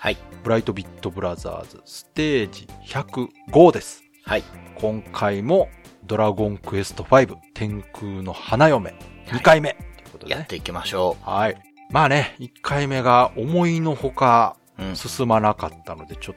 はい。ブライトビットブラザーズステージ105です。はい。今回もドラゴンクエスト5天空の花嫁2回目、ということでね。やっていきましょはい。まあね、1回目が思いのほか。進まなかったので、ちょっ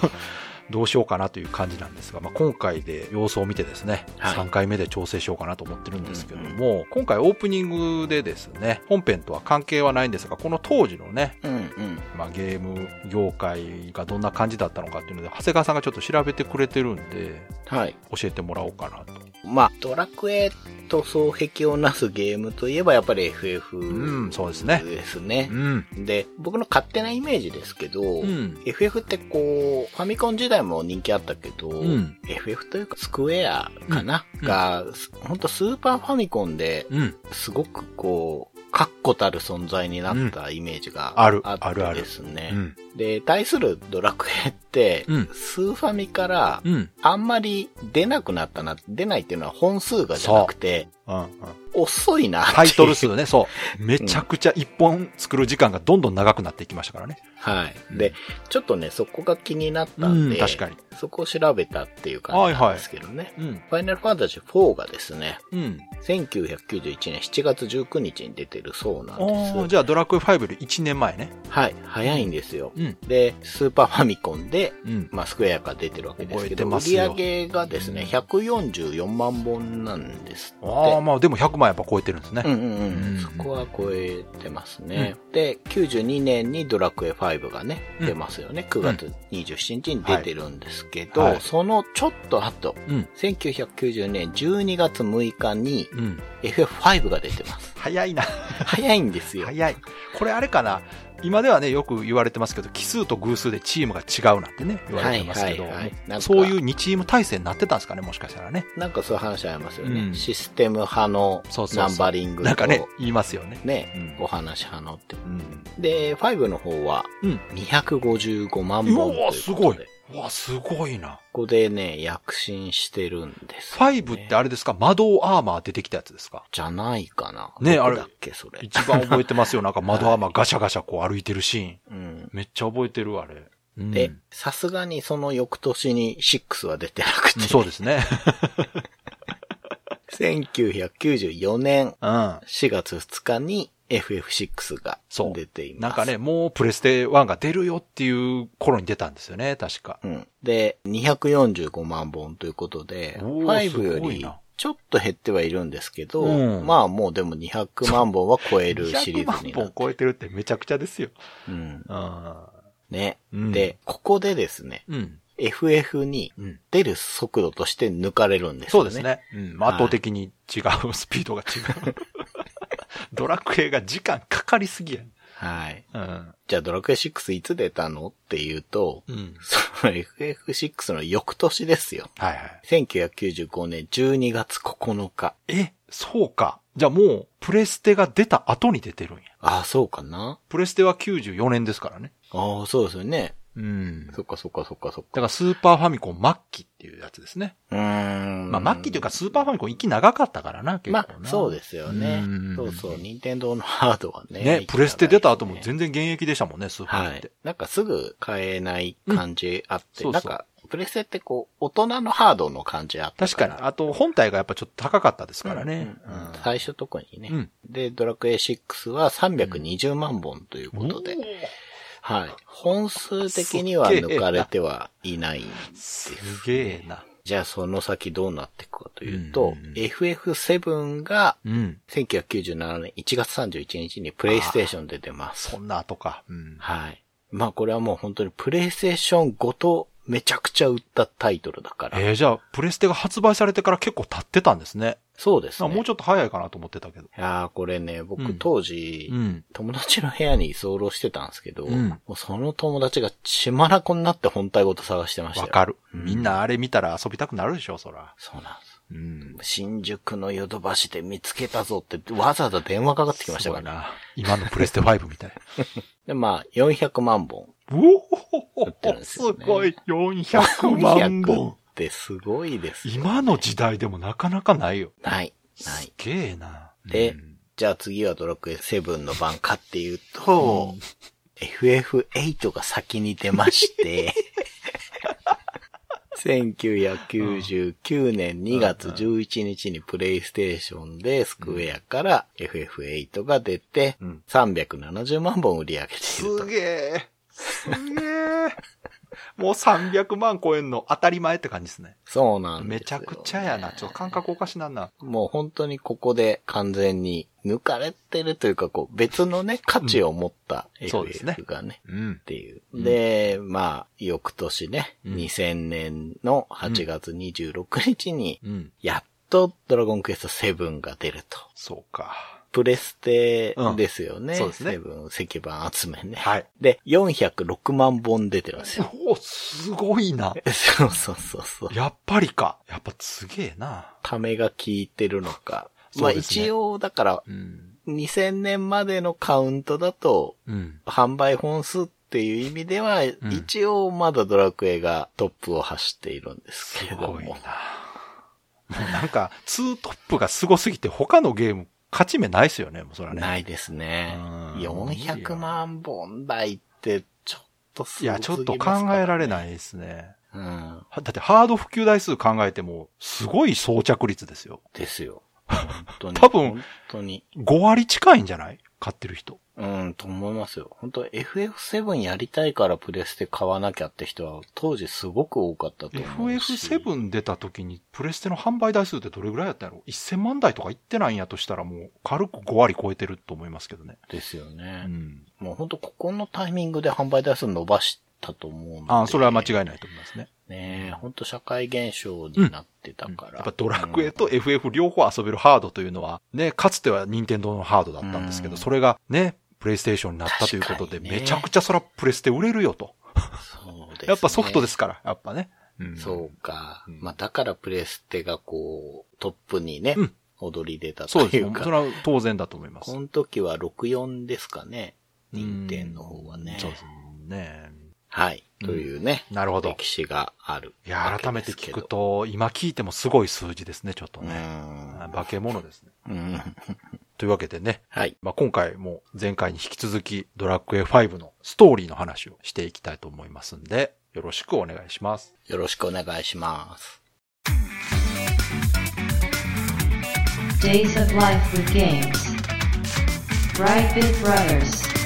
と、どうしようかなという感じなんですが、まあ、今回で様子を見てですね、はい3回目で調整しようかなと思ってるんですけども、今回オープニングでですね、本編とは関係はないんですが、この当時のね、うんうん。まあ、ゲーム業界がどんな感じだったのかっていうので、長谷川さんがちょっと調べてくれてるんで、はい。教えてもらおうかなと。まあ、ドラクエと双璧をなすゲームといえばやっぱり FF うん、そうですね。ですねう。ん。で、僕の勝手なイメージですけど、うん。FF ってこう、ファミコン時代も人気あったけど、ん FF というかスクエアかな、うんが、ほんとスーパーファミコンでうん。すごくこう、確固たる存在になったイメージがあるああるですね。うん。で、対するドラクエって、うんスーファミからうん。あんまり出なくなったな、出ないっていうのは本数がじゃなくて、うん。うん。遅いなタイトル数ね、そう。めちゃくちゃ一本作る時間がどんどん長くなっていきましたからね。はい。で、ちょっとね、そこが気になったんで、うん確かにそこを調べたっていう感じなんですけどね。うん。ファイナルファンタジー4がですね、うん。1991年7月19日に出てるそうなんです。じゃあドラクエ5より1年前ね。はい、早いんですよ。うん。で、スーパーファミコンで、うん。まあ、スクエアが出てるわけですけど、売り上げがですね、144万本なんですって。ああ、まあでも100万やっぱ超えてるんですね。うんうんううんん。そこは超えてますね。で、92年にドラクエ5がね、うん出ますよね。9月27日に出てるんですけど、はいはいそのちょっと後、うん。1990年12月6日にうん。FF5 が出てます。早いな。早いんですよ。早い。これあれかな？今ではね、よく言われてますけど、奇数と偶数でチームが違うなんてね、言われてますけど、はいはいはいそういう2チーム体制になってたんですかね、もしかしたらね。なんかそういう話ありますよね。うんシステム派のナンバリングと、なんかね、言いますよね。ね、うんお話派のって。うん。で、5の方はうん。255万う本というわ、ごいことですで。。うわ、すごいな。ここでね、躍進してるんです、5ってあれですか？魔導アーマー出てきたやつですか？じゃないかな。ねあれだっけ、それ。一番覚えてますよ。なんか窓アーマーガシャガシャこう歩いてるシーン。うん。めっちゃ覚えてる、あれ。うんで、さすがにその翌年に6は出てなくて、うんそうですね。1994年うん。4月2日に FF6 が出ています。なんかね、もうプレステ1が出るよっていう頃に出たんですよね、確か。うん。で、245万本ということで、おー5よりちょっと減ってはいるんですけど、うんまあもうでも200万本は超えるシリ100万ーズになって本超えてるってめちゃくちゃですよ。うん。うん。ね、うんで、ここでですね、うん。FF にうん。出る速度として抜かれるんですよね。そうです。ね。うん。まあ圧倒的に違う、スピードが違う。ドラクエが時間かかりすぎや。はい。うん。じゃあドラクエ6いつ出たのっていうと、うん。その FF6 の翌年ですよ。はいはい。1995年12月9日。え、そうか。じゃあもう、プレステが出た後に出てるんや。ああ、そうかなプレステは94年ですからね。ああ、そうですよね。うん。そっかそっかそっかそっか。だからスーパーファミコン末期っていうやつですね。うーん。まあ末期というかスーパーファミコン息長かったからな、結構まな。あ、そうですよねうん。そうそう、任天堂のハードはね。ね、プレステ出た後も然全然現役でしたもんね、スーパーってはい。。なんかすぐ買えない感じあって、うんなんか、プレステってこう、大人のハードの感じあったか。。確からに。あと、本体がやっぱちょっと高かったですからね。うんうんうん最初特にね、うんで、ドラクエ6は320万本ということで、はい。本数的には抜かれてはいないんです。すげえな。じゃあその先どうなっていくかというと、うんうんうん FF7 がうん。1997年1月31日にプレイステーションで出ます。そんな後か。うん。はい。まあこれはもう本当にプレイステーションごとめちゃくちゃ売ったタイトルだから。えー、じゃあ、プレステが発売されてから結構経ってたんですね。そうですね。もうちょっと早いかなと思ってたけど。いやーこれね、僕うん当時、うん。友達の部屋に居候してたんですけど、うんもうその友達が血まなこになって本体ごと探してましたよ。わかる。うんみんなあれ見たら遊びたくなるでしょ、そら。そうなんです。うん。新宿のヨドバシで見つけたぞってわざわざ電話かかってきましたから。今のプレステ5みたい。で、まあ、400万本。うお売ってるんですごい。400万400本っ。てすごいですよ。今の時代でもなかなかないよ。ない。なすい。げえな。でうんじゃあ次はドラクエ7の番かっていうと、FF8 が先に出まして、1999年2月11日にプレイステーションでスクエアから FF8 が出てうん、370万本売り上げているすと。げえ。すげえ。もう300万超えんの当たり前って感じですね。そうなんめちゃくちゃやな。ちょっと感覚おかしなんな。もう本当にここで完全に抜かれてるというか、こう別のね、価値を持ったそうですね FF がね、うんっ。ていう。うんで、まあ、翌年ね、うん2000年の8月26日に、うん。やっとドラゴンクエスト7が出ると。そうか。プレステですよね。うんそうですねセブン石板集めね。はい。で、406万本出てるんですよ。お、すごいな。そうそうそうそう。やっぱりか。やっぱすげえな。ためが効いてるのか。まあ一応、だから、うん。2000年までのカウントだと、うん。販売本数っていう意味では、一応まだドラクエがトップを走っているんですけすれどごいな。なんか、ツートップがすごすぎて他のゲーム勝ち目ないっすよね、もうそれはね。ないですね。うん400万本台ってちょっとすいや、ごすぎますちょっと考えられないですね。うん。はだってハード普及台数考えても、すごい装着率ですよ。ですよ。本当に。多分本当に。5割近いんじゃない？買ってる人。うん、と思いますよ。本当 FF7 やりたいからプレステ買わなきゃって人は当時すごく多かったと思うし。FF7 出た時にプレステの販売台数ってどれぐらいやったんやろ ?1000 万台とかいってないんやとしたらもう軽く5割超えてると思いますけどね。ですようね。ん。もう本当ここのタイミングで販売台数伸ばしたと思うんで。ああ、それは間違いないと思いますね。ねえ、本当社会現象になってたから。やっぱドラクエとうん FF 両方遊べるハードというのは、ね、かつては任天堂のハードだったんですけど、うんそれがね、プレイステーションになったということで、ねめちゃくちゃそらプレステ売れるよと。そうですねやっぱソフトですから、やっぱね。うんそうか。うんまあだからプレステがこう、トップにね、うん踊り出たとそうですよ。いうか。それは当然だと思います。この時は64ですかね。任天の方はね。そうですね。はい。というね。なるほど歴史がある。いや、改めて聞く。と、今聞いてもすごい数字ですね、ちょっとうね。ん。化け物ですね。うん。というわけでね、はい。まあ、今回も前回に引き続きドラクエ5のストーリーの話をしていきたいと思いますんで、よろしくお願いします。よろしくお願いします。Days of Life with Games. Brightbit Brothers.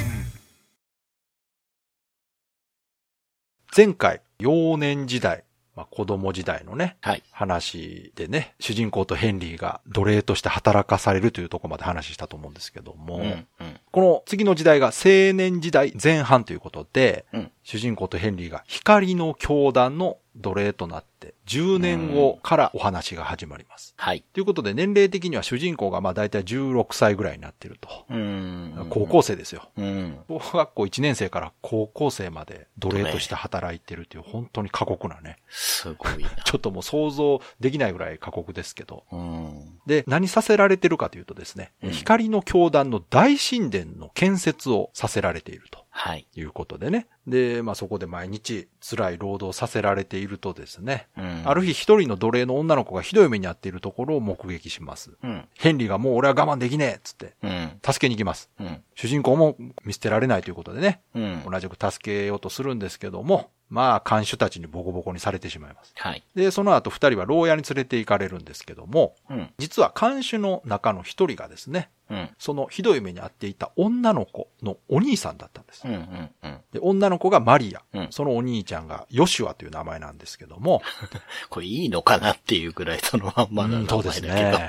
前回、幼年時代、まあ、子供時代のね、はい。話でね、主人公とヘンリーが奴隷として働かされるというところまで話したと思うんですけども、うん。うん。この次の時代が青年時代前半ということで、うん。主人公とヘンリーが光の教団の奴隷となって、10年後からお話が始まります。はい。ということで年齢的には主人公がまあ大体16歳ぐらいになってると。うん。高校生ですよ。うん。小学校1年生から高校生まで奴隷として働いてるという本当に過酷なね。すごいな。ちょっともう想像できないぐらい過酷ですけど。うん。で、何させられてるかというとですね、うん光の教団の大神殿の建設をさせられていると。はい。いうことでね。で、まあそこで毎日辛い労働させられているとですね、うん。ある日一人の奴隷の女の子がひどい目に遭っているところを目撃します。うん。ヘンリーがもう俺は我慢できねえっつって、うん。助けに行きます。うん。主人公も見捨てられないということでね、うん。同じく助けようとするんですけども、まあ、看守たちにボコボコにされてしまいます。はい。で、その後二人は牢屋に連れて行かれるんですけども、うん。実は看守の中の一人がですね、うん。そのひどい目に遭っていた女の子のお兄さんだったんです。うん。うん。うん。で、女の子がマリア。うんそのお兄ちゃんがヨシュアという名前なんですけども。これいいのかなっていうぐらいそのまんまの名うんそう前だけど。ですね。はい。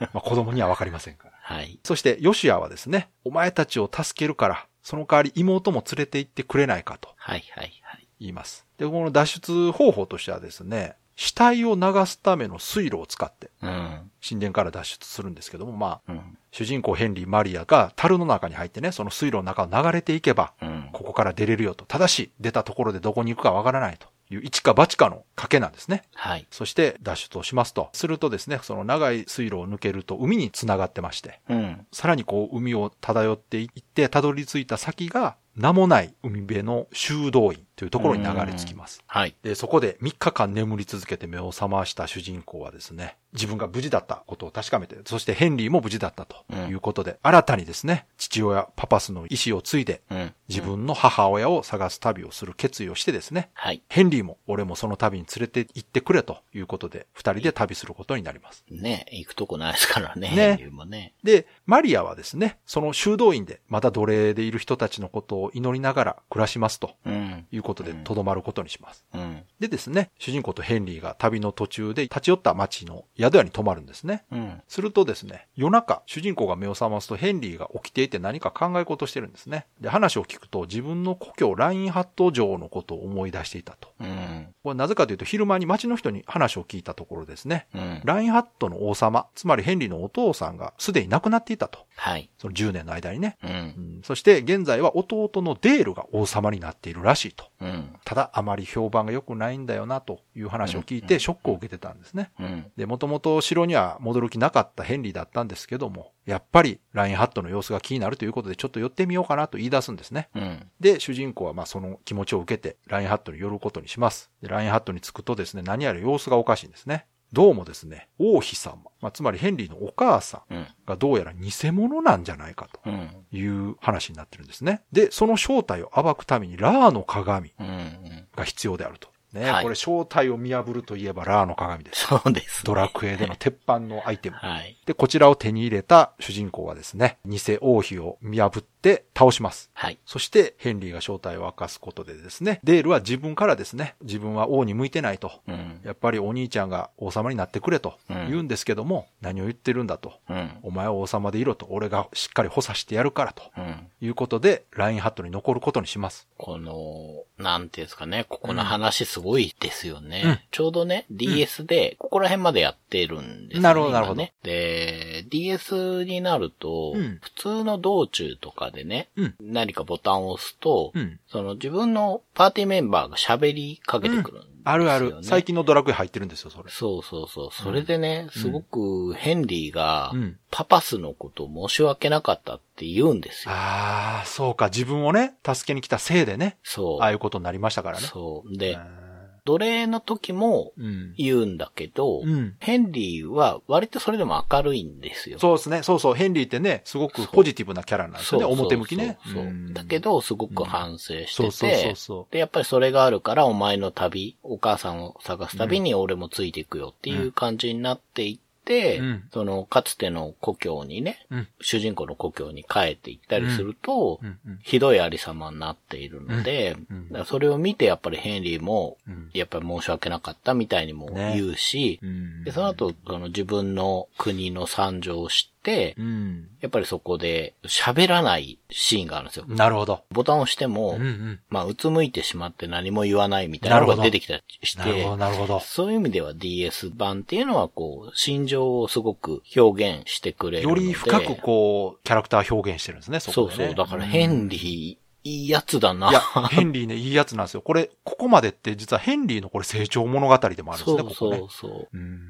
まあ子供にはわかりませんから。はい。そしてヨシュアはですね、お前たちを助けるから、その代わり妹も連れて行ってくれないかとはい。はい。はい。言います。で、この脱出方法としてはですね、死体を流すための水路を使って、うん。神殿から脱出するんですけども、まあ、うん。主人公ヘンリー・マリアが樽の中に入ってね、その水路の中を流れていけば、うん。ここから出れるよと。ただし、出たところでどこに行くかわからないという一か八かの賭けなんですね。はい。そして脱出をしますと。するとですね、その長い水路を抜けると海に繋がってまして、うん。さらにこう海を漂っていって、たどり着いた先が名もない海辺の修道院というところに流れ着きます。はい。で、そこで3日間眠り続けて目を覚ました主人公はですね、自分が無事だったことを確かめて、そしてヘンリーも無事だったということで、新たにですね、父親パパスの意思を継いで、うん。自分の母親を探す旅をする決意をしてですね、はい。ヘンリーも俺もその旅に連れて行ってくれということで、二人で旅することになります。ね、行くとこないですからね。ねヘンリーもね。で、マリアはですね、その修道院でまた奴隷でいる人たちのことを祈りながら暮らしますとうん。いうことで、とどまることにします。うん。でですね、主人公とヘンリーが旅の途中で立ち寄った町の宿屋に泊まるんですね。うん。するとですね、夜中、主人公が目を覚ますとヘンリーが起きていて何か考え事をしてるんですね。で、話を聞くと自分の故郷ラインハット城のことを思い出していたと。うん。これなぜかというと昼間に町の人に話を聞いたところですね、うん。ラインハットの王様、つまりヘンリーのお父さんがすでに亡くなっていたと。はい。その10年の間にね。う。うんんそして現在は弟のデールが王様になっているらしいと。うん。ただあまり評判が良くないんだよなという話を聞いてショックを受けてたんですね。うん。で、もともと城には戻る気なかったヘンリーだったんですけども、やっぱりラインハットの様子が気になるということでちょっと寄ってみようかなと言い出すんですね。うん。で、主人公はまあその気持ちを受けてラインハットに寄ることにします。で、ラインハットに着くとですね、何やら様子がおかしいんですね。どうもですね、王妃様、まあ、つまりヘンリーのお母さんうん。がどうやら偽物なんじゃないかとうん。いう話になってるんですね。で、その正体を暴くためにラーの鏡うん。が必要であると。ね、はいこれ正体を見破るといえばラーの鏡です。そうです。ドラクエでの鉄板のアイテム。はい。で、こちらを手に入れた主人公はですね、偽王妃を見破って倒します。はい。そして、ヘンリーが正体を明かすことでですね、デールは自分からですね、自分は王に向いてないと。うん。やっぱりお兄ちゃんが王様になってくれと言うんですけども、何を言ってるんだと。うん。お前は王様でいろと、俺がしっかり補佐してやるからと。うん。いうことで、ラインハットに残ることにします。この、なんていうんですかね、ここの話すごいですよね。うんちょうどね、DS で、ここら辺までやってるんですよね。なるほどなるほど。で、DS になると、うん普通の道中とかでね、うん何かボタンを押すと、うんその自分のパーティーメンバーが喋りかけてくるんですよ、ねあるある。最近のドラクエ入ってるんですよ、それ。そうそうそう。それでね、すごくヘンリーがうん、パパスのことを申し訳なかったって言うんですよ。ああ、そうか。自分をね、助けに来たせいでね、そう。ああいうことになりましたからね。そう。で、う奴隷の時もん。言うんだけど、うんヘンリーは割とそれでも明るいんですよ。そうですね。そうそう。ヘンリーってね、すごくポジティブなキャラなんですよね。表向きね。そうだけど、すごく反省してて。で、やっぱりそれがあるから、お前の旅、お母さんを探す旅に俺もついていくよっていう感じになっていって、うん。その、かつての故郷にね、うん。主人公の故郷に帰っていったりすると、ひどいありさまになっているので、それを見てやっぱりヘンリーも、うん。やっぱり申し訳なかったみたいにもね言うし、うんで、その後、その自分の国の惨状を知って、うん。やっぱりそこで喋らないシーンがあるんですよ。なるほど。ボタンを押しても、うんうん。まあ、うつむいてしまって何も言わないみたいなのが出てきたりしてなるほど、、なるほど。そういう意味では DS 版っていうのはこう、心情をすごく表現してくれるので。より深くこう、キャラクター表現してるんですね、そこでね。そうそう。だからヘンリー、いいやつだな。いや、ヘンリーね、いいやつなんですよ。これ、ここまでって実はヘンリーのこれ成長物語でもあるんですね、そうここねそう。そう。うん。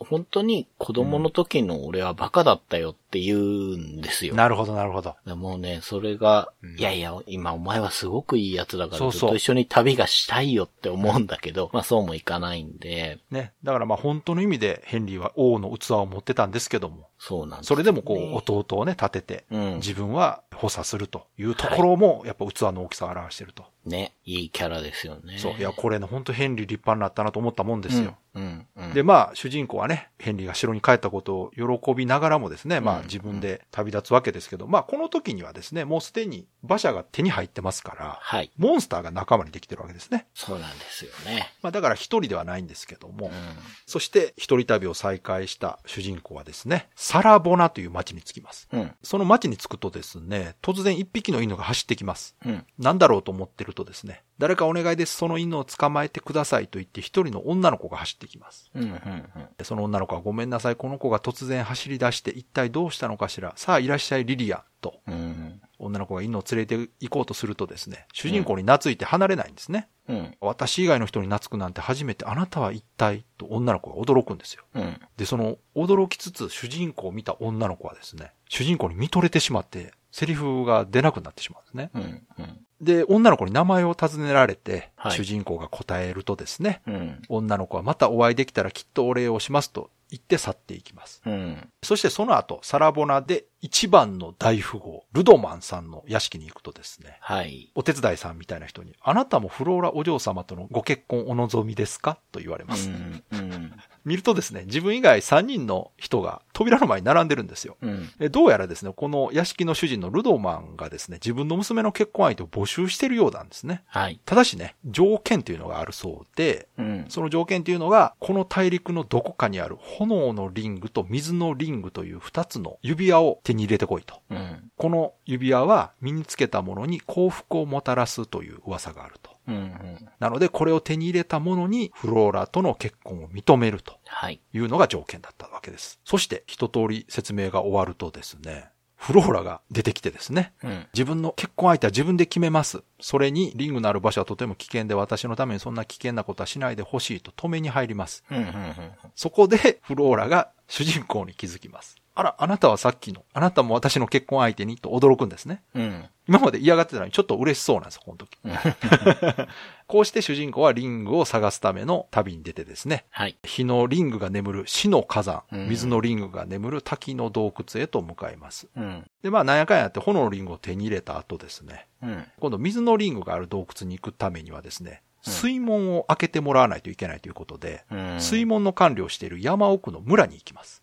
本当に子供の時の俺はバカだったよって言うんですよ。なるほど、なるほど。でもうね、それが、うんいやいや、今お前はすごくいいやつだから、そうそうずっと一緒に旅がしたいよって思うんだけど、まあそうもいかないんで、ね。だからまあ本当の意味でヘンリーは王の器を持ってたんですけども、そうなんです、それでもこう、弟をね、立てて、うん自分は補佐するというところも、やっぱ器の大きさを表してると。ね、いいキャラですよね。そう。いや、これね、本当ヘンリー立派になったなと思ったもんですよ。うん、うん。で、まあ、主人公はね、ヘンリーが城に帰ったことを喜びながらもですね、まあうん自分で旅立つわけですけど、まあこの時にはですね、もうすでに馬車が手に入ってますから、はい。モンスターが仲間にできてるわけですね。そうなんですよね。まあだから一人ではないんですけども、うそして一人旅を再開した主人公はですね、サラボナという町に着きます。ん。うん。その町に着くとですね、突然一匹の犬が走ってきます。うん。なんだろうと思ってるとですね、誰かお願いです、その犬を捕まえてくださいと言って一人の女の子が走ってきます。うん、うん、でその女の子はごめんなさい、この子が突然走り出して一体どうしたのかしら。さあいらっしゃいリリアンと。うん。うん、女の子が犬を連れて行こうとするとですね、主人公に懐いて離れないんですね。うん、私以外の人に懐くなんて初めてあなたは一体と女の子が驚くんですよ。うん。で、その驚きつつ主人公を見た女の子はですね、主人公に見とれてしまって、セリフが出なくなってしまうんですね。うん、うん。で、女の子に名前を尋ねられて、はい主人公が答えるとですね、うん。女の子はまたお会いできたらきっとお礼をしますと言って去っていきます。うん。そしてその後、サラボナで一番の大富豪、ルドマンさんの屋敷に行くとですね、はい。お手伝いさんみたいな人に、あなたもフローラお嬢様とのご結婚お望みですか？と言われうます。ん、うん。見るとですね、自分以外3人の人が扉の前に並んでるんですよ。うん。えどうやらですね、この屋敷の主人のルドマンがですね、自分の娘の結婚相手を募集してるようなんですね。はい。ただしね、条件というのがあるそうで、うん。その条件というのが、この大陸のどこかにある炎のリングと水のリングという二つの指輪を手に入れてこいと。うん。この指輪は身につけたものに幸福をもたらすという噂があると。うん。うん。なので、これを手に入れたものにフローラとの結婚を認めるとはい。いうのが条件だったわけです。そして、一通り説明が終わるとですね、フローラが出てきてですね、うん。自分の結婚相手は自分で決めます。それにリングのある場所はとても危険で私のためにそんな危険なことはしないでほしいと止めに入ります。うん。うん。そこでフローラが主人公に気づきます。あら、あなたはさっきの、あなたも私の結婚相手にと驚くんですね。うん。今まで嫌がってたのにちょっと嬉しそうなんですよ、この時。こうして主人公はリングを探すための旅に出てですね、はい。火のリングが眠る死の火山、うん水のリングが眠る滝の洞窟へと向かいます。うん。で、まあ、なんやかんやって炎のリングを手に入れた後ですね、うん。今度水のリングがある洞窟に行くためにはですね、うん水門を開けてもらわないといけないということで、うん。水門の管理をしている山奥の村に行きます。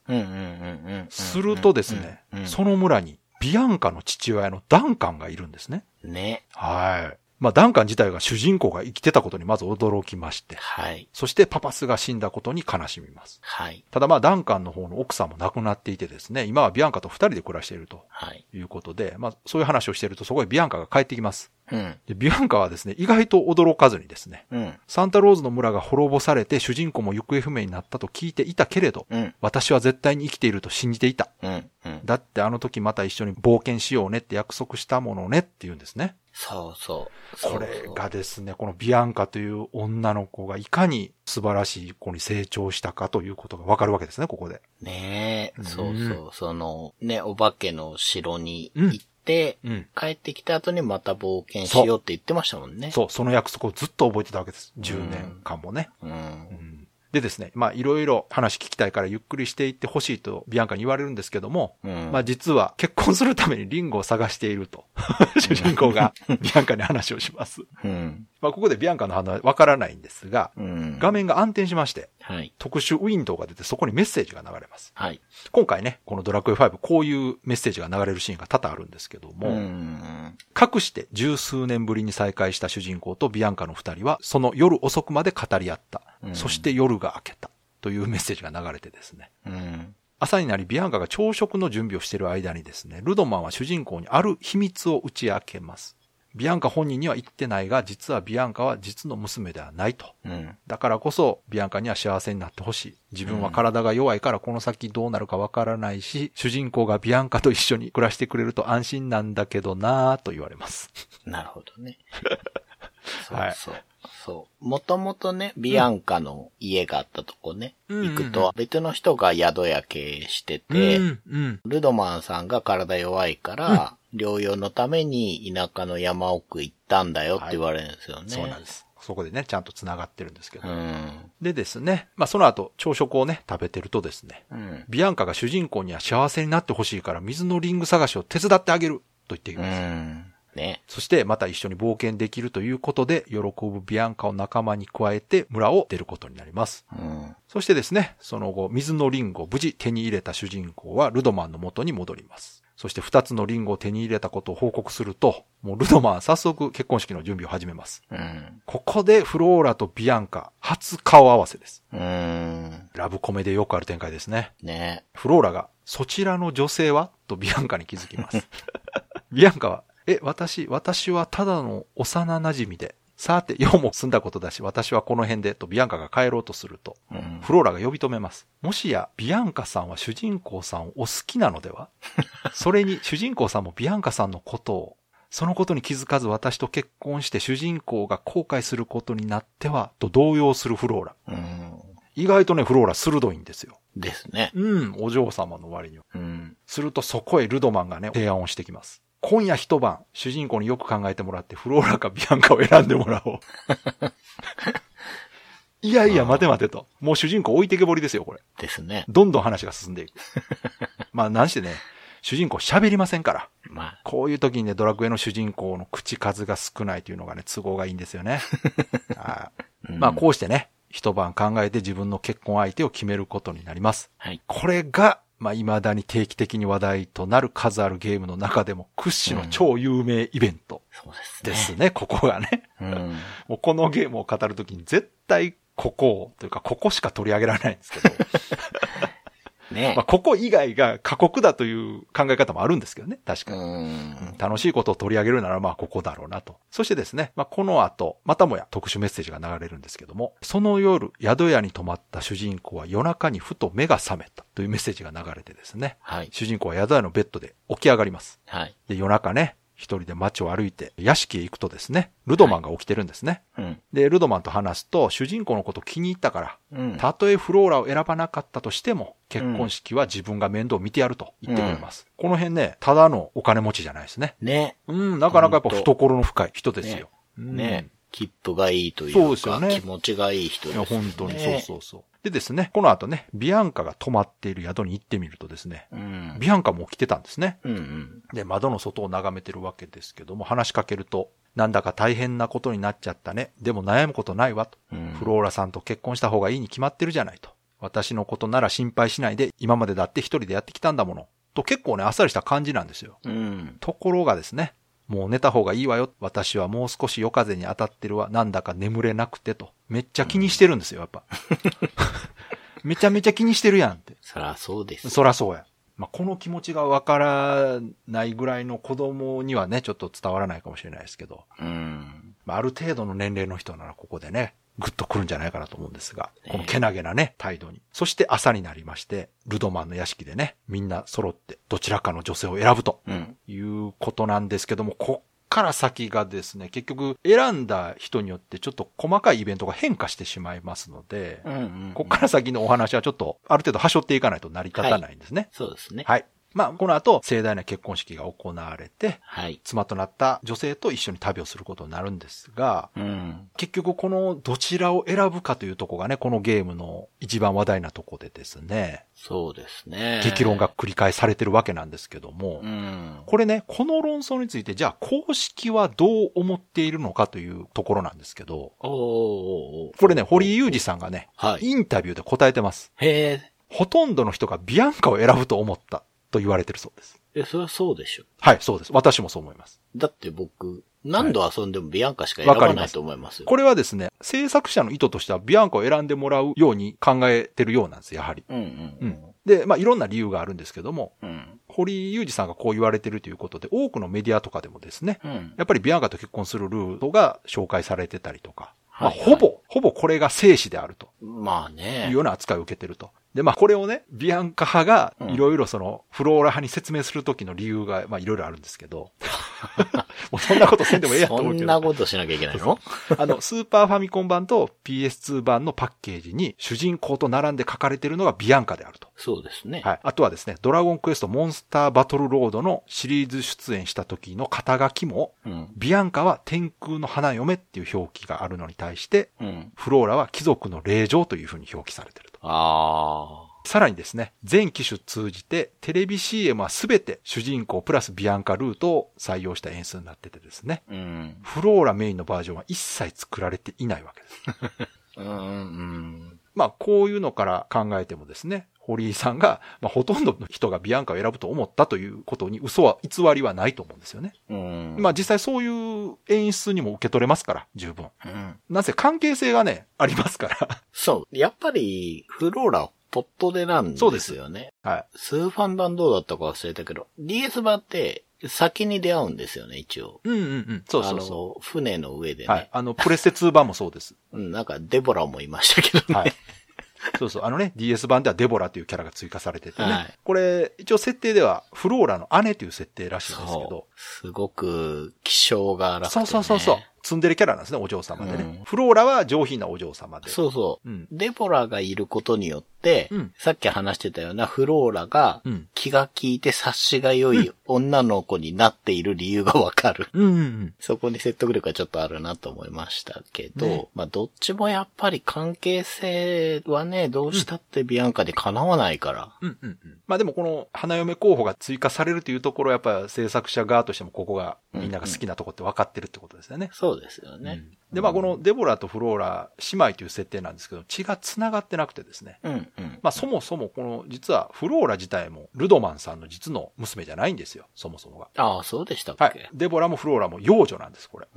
するとですね、うん。その村にビアンカの父親のダンカンがいるんですね。ね。はい。まあ、ダンカン自体が主人公が生きてたことにまず驚きまして、はい。そしてパパスが死んだことに悲しみます。はい。ただまあ、ダンカンの方の奥さんも亡くなっていてですね、今はビアンカと二人で暮らしているとはい。いうことで、まあ、そういう話をしているとそこへビアンカが帰ってきます。うん。でビアンカはですね、意外と驚かずにですね、うん。サンタローズの村が滅ぼされて主人公も行方不明になったと聞いていたけれど、うん。私は絶対に生きていると信じていた。うん。うん。だってあの時また一緒に冒険しようねって約束したものねって言うんですね。そうそう。そうこれがですね、このビアンカという女の子がいかに素晴らしい子に成長したかということがわかるわけですね、ここで。ねえ、うんそうそう。その、ね、お化けの城に行って、うん。帰ってきた後にまた冒険しようって言ってましたもんね。そう、その約束をずっと覚えてたわけです。10年間もね。う。うん。うんでですね、まあいろいろ話聞きたいからゆっくりしていってほしいとビアンカに言われるんですけども、うん。まあ実は結婚するためにリンゴを探していると、主人公がビアンカに話をします。うん。まあここでビアンカの話はわからないんですが、うん。画面が暗転しまして、はい。特殊ウィンドウが出てそこにメッセージが流れます。はい。今回ね、このドラクエ5こういうメッセージが流れるシーンが多々あるんですけども、うん。かくして十数年ぶりに再会した主人公とビアンカの二人は、その夜遅くまで語り合った。うんそして夜が明けた。というメッセージが流れてですね。うん。朝になりビアンカが朝食の準備をしている間にですね、ルドマンは主人公にある秘密を打ち明けます。ビアンカ本人には言ってないが、実はビアンカは実の娘ではないと。うん。だからこそ、ビアンカには幸せになってほしい。自分は体が弱いからこの先どうなるかわからないし、主人公がビアンカと一緒に暮らしてくれると安心なんだけどなぁと言われます。なるほどね。そうはいそう。そう。もともとね、ビアンカの家があったとこね、うん行くと、別の人が宿屋経営してて、うん、うん。ルドマンさんが体弱いから、療養のために田舎の山奥行ったんだよって言われるんですよね。そうなんです。そこでね、ちゃんと繋がってるんですけど。うん。でですね、まあその後、朝食をね、食べてるとですね、うん。ビアンカが主人公には幸せになってほしいから水のリング探しを手伝ってあげると言ってきうます。ん。ね。そしてまた一緒に冒険できるということで、喜ぶビアンカを仲間に加えて村を出ることになります。うん。そしてですね、その後、水のリンゴを無事手に入れた主人公はルドマンの元に戻ります。そして二つのリンゴを手に入れたことを報告すると、もうルドマンは早速結婚式の準備を始めます。うん。ここでフローラとビアンカ、初顔合わせです。うん。ラブコメでよくある展開ですね。ね。フローラが、そちらの女性は？とビアンカに気づきます。ビアンカは、え、私、私はただの幼馴染で、さて、用も済んだことだし、私はこの辺で、とビアンカが帰ろうとすると、うん。フローラが呼び止めます。もしや、ビアンカさんは主人公さんをお好きなのでは？それに、主人公さんもビアンカさんのことを、そのことに気づかず私と結婚して主人公が後悔することになっては、と動揺するフローラ。うん。意外とね、フローラ鋭いんですよ。ですね。うん、お嬢様の割には。うん。するとそこへルドマンがね、提案をしてきます。今夜一晩、主人公によく考えてもらって、フローラかビアンカを選んでもらおう。いやいや、待て待てと。もう主人公置いてけぼりですよ、これ。ですね。どんどん話が進んでいく。まあ、なんしてね、主人公喋りませんから。まあ、こういう時にね、ドラクエの主人公の口数が少ないというのがね、都合がいいんですよね。はいうんまあ、こうしてね、一晩考えて自分の結婚相手を決めることになります。はい。これが、まあ、未だに定期的に話題となる数あるゲームの中でも屈指の超有名イベントですね。ですね、ここがね。うん。もうこのゲームを語るときに絶対ここを、というかここしか取り上げられないんですけど、ねまあ、ここ以外が過酷だという考え方もあるんですけどね、確かうに。ん。楽しいことを取り上げるならまあここだろうなと。そしてですね、まあこの後、またもや特殊メッセージが流れるんですけども、その夜、宿屋に泊まった主人公は夜中にふと目が覚めたというメッセージが流れてですね、はい。主人公は宿屋のベッドで起き上がります。はい。で、夜中ね、一人で街を歩いて屋敷へ行くとですね、ルドマンが起きてるんですね。うん。で、ルドマンと話すと、主人公のこと気に入ったから、うん。たとえフローラを選ばなかったとしても、結婚式は自分が面倒を見てやると言ってくれます。この辺ね、ただのお金持ちじゃないですね。ね。うん、なかなかやっぱ懐の深い人ですよ。うんね。切符がいいというか、そうですよね気持ちがいい人いや、ですよね。本当にそうそうそう。でですね、この後ね、ビアンカが泊まっている宿に行ってみるとですね、うん。ビアンカも起きてたんですね。うんうん。で、窓の外を眺めてるわけですけども、話しかけると、なんだか大変なことになっちゃったね。でも悩むことないわと。うんフローラさんと結婚した方がいいに決まってるじゃないと。私のことなら心配しないで、今までだって一人でやってきたんだもの。と結構ね、あっさりした感じなんですよ。うん。ところがですね、もう寝た方がいいわよ。私はもう少し夜風に当たってるわ。なんだか眠れなくてと。めっちゃ気にしてるんですよ、やっぱ。めちゃめちゃ気にしてるやんって。そらそうです。そらそうや。まあ、この気持ちがわからないぐらいの子供にはね、ちょっと伝わらないかもしれないですけど、うん。まあ、ある程度の年齢の人ならここでね、ぐっと来るんじゃないかなと思うんですが、このけなげなね、態度に。そして朝になりまして、ルドマンの屋敷でね、みんな揃ってどちらかの女性を選ぶとうん。いうことなんですけども、こっから先がですね、結局選んだ人によってちょっと細かいイベントが変化してしまいますので、うんうん。こっから先のお話はちょっとある程度端折っていかないと成り立たないんですね。そうですね。はい。まあ、この後、盛大な結婚式が行われて、はい。妻となった女性と一緒に旅をすることになるんですが、うん。結局このどちらを選ぶかというところがね、このゲームの一番話題なとこでですね、そうですね。激論が。繰り返されてるわけなんですけども、うん。これね、この論争について、じゃあ公式はどう思っているのかというところなんですけど、おこれね、堀井裕二さんがね、はい。インタビューで答えてます。へえ。ほとんどの人がビアンカを選ぶと思ったと言われてるそうです。え、それはそうでしょ。はい、そうです。私もそう思います。だって僕、何度遊んでもビアンカしか選ばないと思いますよ。これはですね、制作者の意図としてはビアンカを選んでもらうように考えてるようなんです、やはり。うんううんん。で、まあ、いろんな理由があるんですけども、うん。堀井裕二さんがこう言われてるということで、多くのメディアとかでもですね、うん。やっぱりビアンカと結婚するルートが紹介されてたりとか、まあ、はいほぼ、ほぼこれが生死であるとまあいねう。ような扱いを受けてると。で、まあ、これをね、ビアンカ派がうんいろいろその、フローラ派に説明するときの理由が、まあ、いろいろあるんですけど、もうそんなことせんでもええやとそ思うけど。んなことしなきゃいけないの？あの、スーパーファミコン版と PS2 版のパッケージに主人公と並んで書かれているのがビアンカであると。そうですね。はい。あとはですね、ドラゴンクエストモンスターバトルロードのシリーズ出演した時の肩書きも、うん。ビアンカは天空の花嫁っていう表記があるのに対して、うん。フローラは貴族の霊場というふうに表記されていると。あさらにですね、全機種通じてテレビ CM はすべて主人公プラスビアンカルートを採用した演出になっててですね、あ。うん。フローラメインのバージョンは一切作られていないわけです。うん。うん。まあ、こういうのから考えてもですね、堀井さんが、まあ、ほとんどの人がビアンカを選ぶと思ったということに嘘は、偽りはないと思うんですよね。うん。まあ、実際そういう演出にも受け取れますから、十分。うん。なぜ関係性がね、ありますから。そう。やっぱり、フローラ、ポットでなんですよね。はい。スーファン版どうだったか忘れたけど、DS 版って先に出会うんですよね、一応。うんうんうん。そうそうそあの、船の上でう。ね。はい。あの、プレステ2版もそうです。うん、なんか、デボラもいましたけどね。はい。そうそう。あのね、DS 版ではデボラというキャラが追加されててね。はいこれ、一応設定では、フローラの姉という設定らしいんですけそどう。。すごく、気性が荒くて、ね。そうそうそうそう。ツンデレキャラなんですね、お嬢様でね。うんフローラは上品なお嬢様で。そうそう。うんデボラがいることによって、うんさっき話してたようなフローラがうん気が利いて察しが良い女の子になっている理由がわかる。うんうんうん。そこに説得力がちょっとあるなと思いましたけど、ねまあどっちもやっぱり関係性はね、どうしたってビアンカで叶わないから。うんうんうん。まあでもこの花嫁候補が追加されるというところはやっぱり制作者側としてもここがみんなが好きなところって分かってるってことですよね。そうですよね。うんで、まあこのデボラとフローラ姉妹という設定なんですけど、血が繋がってなくてですね。うんうん。まあそもそもこの実はフローラ自体もルドマンさんの実の娘じゃないんですよ。そもそもが。ああ、そうでしたっけ、はい。デボラもフローラも幼女なんです、これ。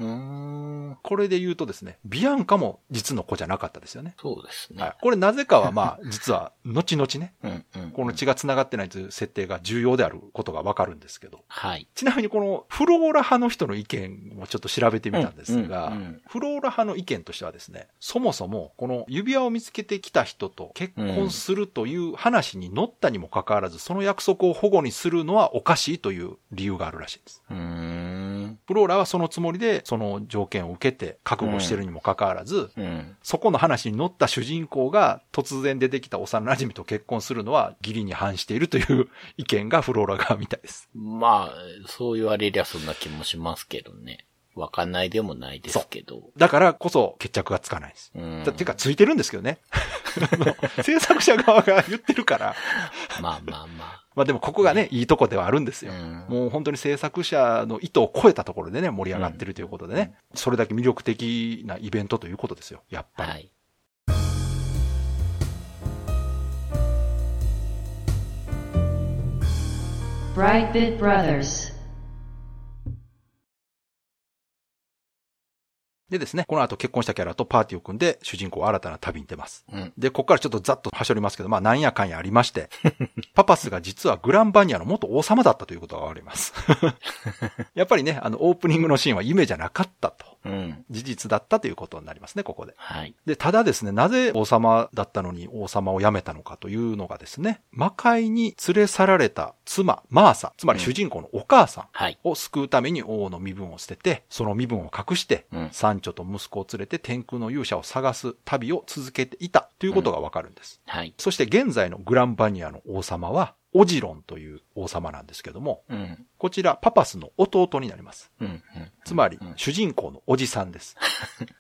これで言うとですね、ビアンカも実の子じゃなかったですよね。そうですね。はい。これなぜかはまあ、実は、後々ね、うんうん。この血が繋がってないという設定が重要であることがわかるんですけど。はい。ちなみにこのフローラ派の人の意見もちょっと調べてみたんですが、うんうんうんフローラ派の意見としてはですね、そもそもこの指輪を見つけてきた人と結婚するという話に乗ったにもかかわらず、その約束を保護にするのはおかしいという理由があるらしいんです。フローラはそのつもりでその条件を受けて覚悟してるにもかかわらず、うん。そこの話に乗った主人公が突然出てきた幼馴染と結婚するのは義理に反しているという意見がフローラ側みたいです。まあ、そう言われりゃそんな気もしますけどね。わかんないでもないですけど。だからこそ決着がつかないんです。うんだてか、ついてるんですけどね。制作者側が言ってるから。まあまあままあでもここがね、いいとこではあるんですあ。よ。うん。もう本当に制作者の意図を超えたところでね、盛り上がってるということでね、それだけ魅力的なイベントということですよ。やっぱり。はい。Brightbit Brothers. でですね、この後結婚したキャラとパーティーを組んで主人公は新たな旅に出ます。うん。で、ここからちょっとざっとはしょりますけど、まあなんやかんやありまして、パパスが実はグランバニアの元王様だったということがわかります。やっぱりね、あのオープニングのシーンは夢じゃなかったと。うん。事実だったということになりますね、ここで。はい。で、ただですね、なぜ王様だったのに王様を辞めたのかというのがですね、魔界に連れ去られた妻、マーサ、つまり主人公のお母さんはい。を救うために王の身分を捨てて、その身分を隠して、うんサンチョと息子を連れて天空の勇者を探す旅を続けていたということがわかるんです。はい。そして現在のグランバニアの王様は、オジロンという王様なんですけども、うん。こちらパパスの弟になります。うん。うん。つまりうん、主人公のおじさんです。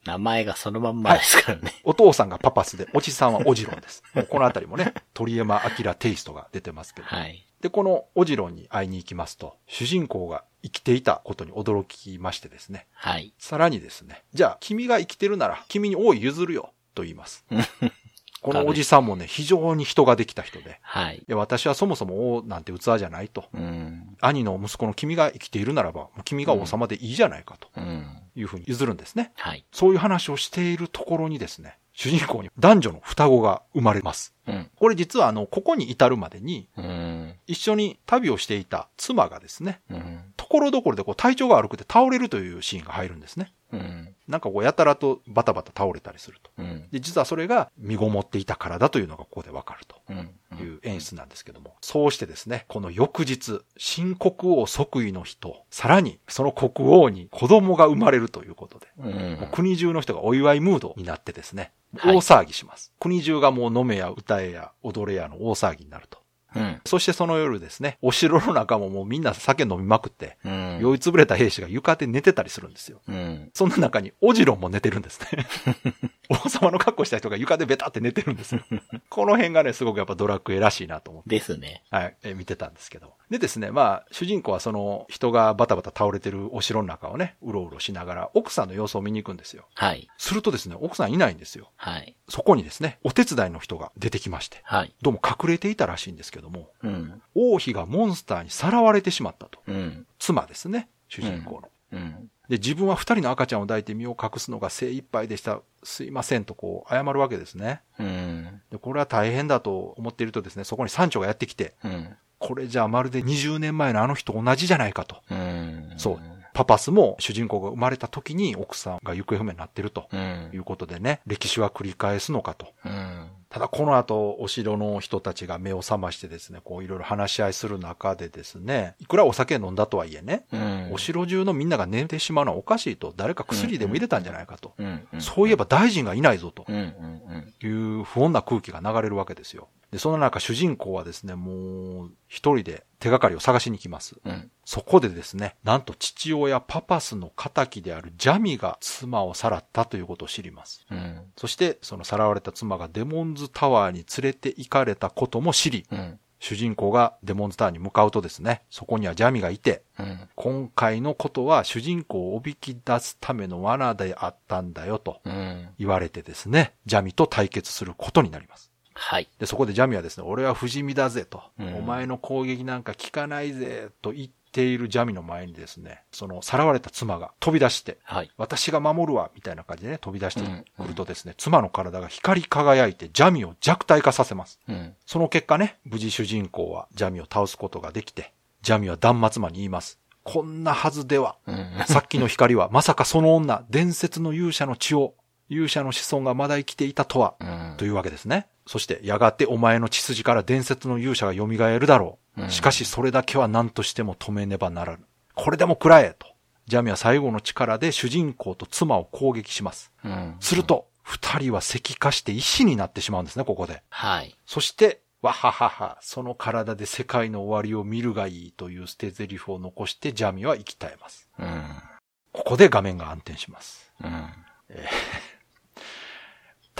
名前がそのまんまですからね。お父さんがパパスで、おじさんはオジロンです。このあたりもね、鳥山明テイストが出てますけど。はい。で、このオジロンに会いに行きますと、主人公が生きていたことに驚きましてですね。はい。さらにですね、じゃあ君が生きてるなら君に王位譲るよ、と言います。このおじさんもね、非常に人ができた人で、はい。で私はそもそも王なんて器じゃないと。うん。兄の息子の君が生きているならば、君が王様でいいじゃないかとうん。いうふうに譲るんですね。はい。そういう話をしているところにですね、主人公に男女の双子が生まれます。うん。これ実はあの、ここに至るまでに、うん。一緒に旅をしていた妻がですね、うん。ところどころでこう体調が悪くて倒れるというシーンが入るんですね。うん。なんかこうやたらとバタバタ倒れたりすると。うん。で、実はそれが身ごもっていたからだというのがここでわかると。うん。いう演出なんですけども。そうしてですね、この翌日、新国王即位の日と、さらにその国王に子供が生まれるということで、うん国中の人がお祝いムードになってですね、はい大騒ぎします。国中がもう飲めや歌えや踊れやの大騒ぎになると。うん。そしてその夜ですね、お城の中ももうみんな酒飲みまくって、うん。酔いつぶれた兵士が床で寝てたりするんですよ。うん。そんな中にオジロンも寝てるんですね。王様の格好した人が床でベタって寝てるんですよ。この辺がね、すごくやっぱドラクエらしいなと思って、ですね。はい、え見てたんですけど。でですね、まあ、主人公はその人がバタバタ倒れてるお城の中をね、うろうろしながら奥さんの様子を見に行くんですよ。はい。するとですね、奥さんいないんですよ。はい。そこにですね、お手伝いの人が出てきまして、はい。どうも隠れていたらしいんですけども、うん。王妃がモンスターにさらわれてしまったと。うん。妻ですね、主人公の。うん。で、自分は二人の赤ちゃんを抱いて身を隠すのが精一杯でした。すいませんとこう謝るわけですね。うん。で、これは大変だと思っているとですね、そこに山頂がやってきて、うん。これじゃあまるで20年前のあの人同じじゃないかと。うん。そう。パパスも主人公が生まれた時に奥さんが行方不明になってるとうん。いうことでね、歴史は繰り返すのかと。うん。ただこの後、お城の人たちが目を覚ましてですね、こういろいろ話し合いする中でですね、いくらお酒飲んだとはいえね、うん。お城中のみんなが寝てしまうのはおかしいと、誰か薬でも入れたんじゃないかと。そういえば大臣がいないぞと。いう不穏な空気が流れるわけですよ。で、その中主人公はですね、もう一人で手がかりを探しに行きます。うん。そこでですね、なんと父親パパスの仇であるジャミが妻をさらったということを知ります。うん。そして、そのさらわれた妻がデモンズタワーに連れて行かれたことも知り、うん。主人公がデモンズタワーに向かうとですね、そこにはジャミがいて、うん。今回のことは主人公をおびき出すための罠であったんだよとうん。言われてですね、ジャミと対決することになります。はい。で、そこでジャミはですね、俺は不死身だぜと、うんお前の攻撃なんか効かないぜと言っているジャミの前にですね、そのさらわれた妻が飛び出して、はい。私が守るわみたいな感じでね、飛び出してくるとですね、妻の体が光り輝いてジャミを弱体化させます。うん。その結果ね、無事主人公はジャミを倒すことができて、ジャミは断末魔に言います。こんなはずでは、うん。さっきの光はまさかその女、伝説の勇者の血を、勇者の子孫がまだ生きていたとは、うん。というわけですね。そして、やがてお前の血筋から伝説の勇者が蘇るだろう。うんしかし、それだけは何としても止めねばならぬ。これでも食らえと。ジャミは最後の力で主人公と妻を攻撃します。うん。すると、二人は石化して石になってしまうんですね、ここで。はい。そして、わははは、その体で世界の終わりを見るがいいという捨て台詞を残してジャミは生き絶えます。うん。ここで画面が暗転します。うん。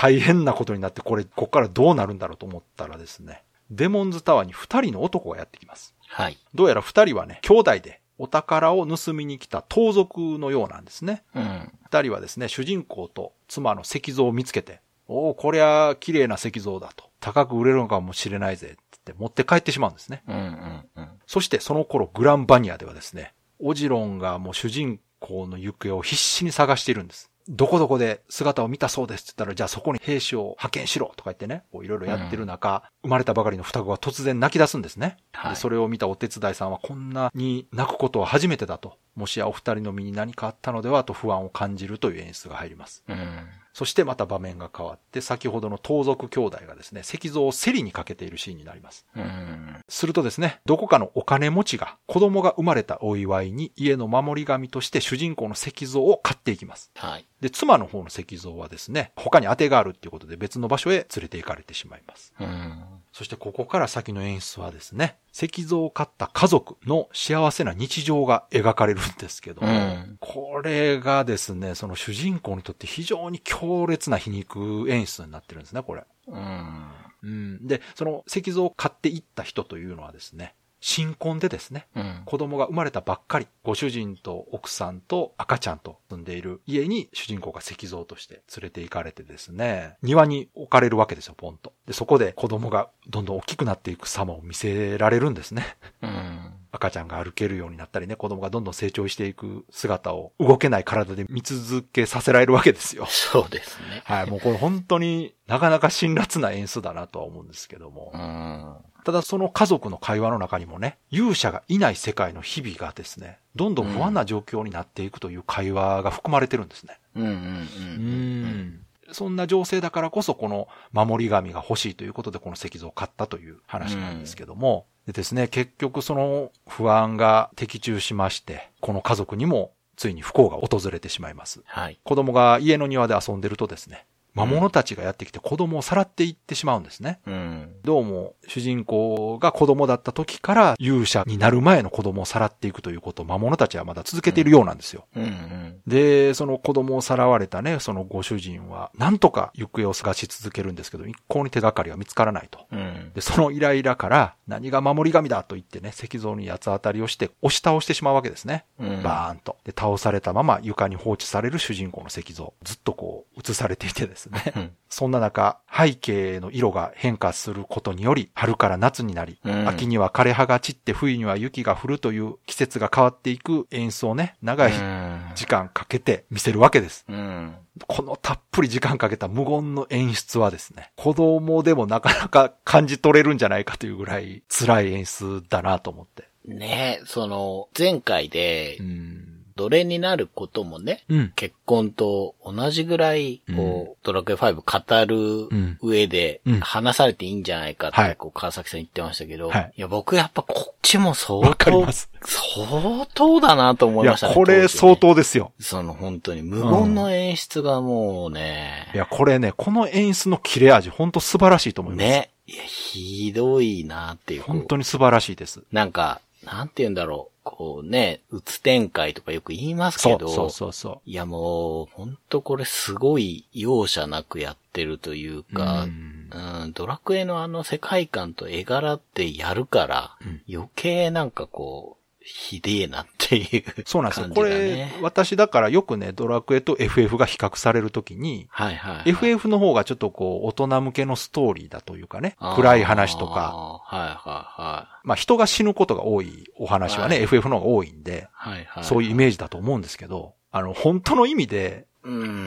大変なことになって、これ、ここからどうなるんだろうと思ったらですね、デモンズタワーに二人の男がやってきます。はい。どうやら二人はね、兄弟でお宝を盗みに来た盗賊のようなんですね。うん。二人はですね、主人公と妻の石像を見つけて、おお、こりゃ綺麗な石像だと。高く売れるのかもしれないぜ、って言って持って帰ってしまうんですね。うん。うん。うん。そしてその頃グランバニアではですね、オジロンがもう主人公の行方を必死に探しているんです。どこどこで姿を見たそうですって言ったら、じゃあそこに兵士を派遣しろとか言ってね、こういろいろやってる中、生まれたばかりの双子が突然泣き出すんですね。はいでそれを見たお手伝いさんはこんなに泣くことは初めてだと。もしやお二人の身に何かあったのではと不安を感じるという演出が入ります。うん。そしてまた場面が変わって、先ほどの盗賊兄弟がですね、石像を競りにかけているシーンになります。うん。するとですね、どこかのお金持ちが子供が生まれたお祝いに家の守り神として主人公の石像を買っていきます。はい。で、妻の方の石像はですね、他に当てがあるっていうことで別の場所へ連れて行かれてしまいます。うん。そしてここから先の演出はですね、石像を買った家族の幸せな日常が描かれるんですけども、うんこれがですね、その主人公にとって非常に強烈な皮肉演出になってるんですね、これ。うん。うん。で、その石像を買っていった人というのはですね、新婚でですね、うん。子供が生まれたばっかり、ご主人と奥さんと赤ちゃんと住んでいる家に主人公が石像として連れて行かれてですね、庭に置かれるわけですよ、ポンと。で、そこで子供がどんどん大きくなっていく様を見せられるんですね。うん。赤ちゃんが歩けるようになったりね、子供がどんどん成長していく姿を動けない体で見続けさせられるわけですよ。そうですね。はい、もうこれ本当になかなか辛辣な演出だなとは思うんですけどもう。ん。ただその家族の会話の中にもね、勇者がいない世界の日々がですね、どんどん不安な状況になっていくという会話が含まれてるんですね。うん。うん。ううん。ん。そんな情勢だからこそこの守り神が欲しいということでこの石像を買ったという話なんですけども、でですね、結局その不安が的中しまして、この家族にもついに不幸が訪れてしまいます。はい。子供が家の庭で遊んでるとですね、魔物たちがやってきて子供をさらっていってしまうんですね。うん。どうも主人公が子供だった時から勇者になる前の子供をさらっていくということを魔物たちはまだ続けているようなんですよ。うん。うん。で、その子供をさらわれたね、そのご主人は、なんとか行方を探し続けるんですけど、一向に手がかりが見つからないと。うん。で、そのイライラから、何が守り神だと言ってね、石像に八つ当たりをして、押し倒してしまうわけですね。うんバーンと。で、倒されたまま床に放置される主人公の石像。ずっとこう、映されていてですね。うんそんな中、背景の色が変化することにより、春から夏になり、うん秋には枯葉が散って冬には雪が降るという季節が変わっていく演出をね、長いうん時間かけて見せるわけです。うん。このたっぷり時間かけた無言の演出はですね、子供でもなかなか感じ取れるんじゃないかというぐらい辛い演出だなと思って。ねその、前回でう、ん。奴隷になることもね、うん。結婚と同じぐらい、こう、ドラクエ5語る上でうん、話されていいんじゃないかっはいて、こう、川崎さん言ってましたけど、はいいや、僕やっぱこっちも相当ま、す。相当だなと思いや、いましたね。これ当時ね相。当ですよ。その本当に無言の演出がもうね、いや、これね、この演出の切れ味、本当素晴らしいと思います。。ね、いや、ひどいなっていう。こう本当に素晴らしいです。なんか、なんて言うんだろう。こうね、うつ展開とかよく言いますけど、そうそうそうそいやもう、ほんとこれすごい容赦なくやってるというう。か、ううんん、ドラクエのあの世界観と絵柄ってやるから、うん余計なんかこう、ひでえなっていうそうなんですよ。これ、私だからよくね、ドラクエと FF が比較されるときに、はいはい、はい。FF の方がちょっとこう、大人向けのストーリーだというかね、暗い話とか。はいはいはい。まあ人が死ぬことが多いお話はね、はい FF の方が多いんで、はいはい。そういうイメージだと思うんですけど、あの、本当の意味でうん。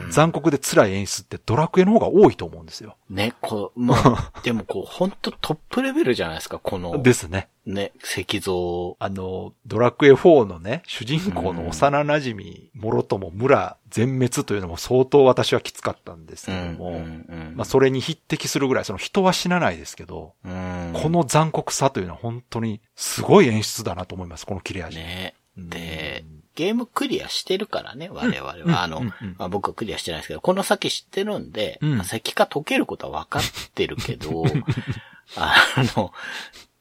残酷で辛い演出ってドラクエの方が多いと思うんですよ。ね、こう、まあ、でもこう、ほんとトップレベルじゃないですか、この、ですね。ね、石像。あの、ドラクエ4のね、主人公の幼馴染、もろとも村全滅というのも相当私はきつかったんですけども、うんまあそれに匹敵するぐらい、その人は死なないですけど、うんこの残酷さというのは本当にすごい演出だなと思います、この切れ味。ね。うんで、ゲームクリアしてるからね、我々は。うんあの、うんうんまあ、僕はクリアしてないですけど、この先知ってるんで、うんまあ石化溶けることは分かってるけど、あの、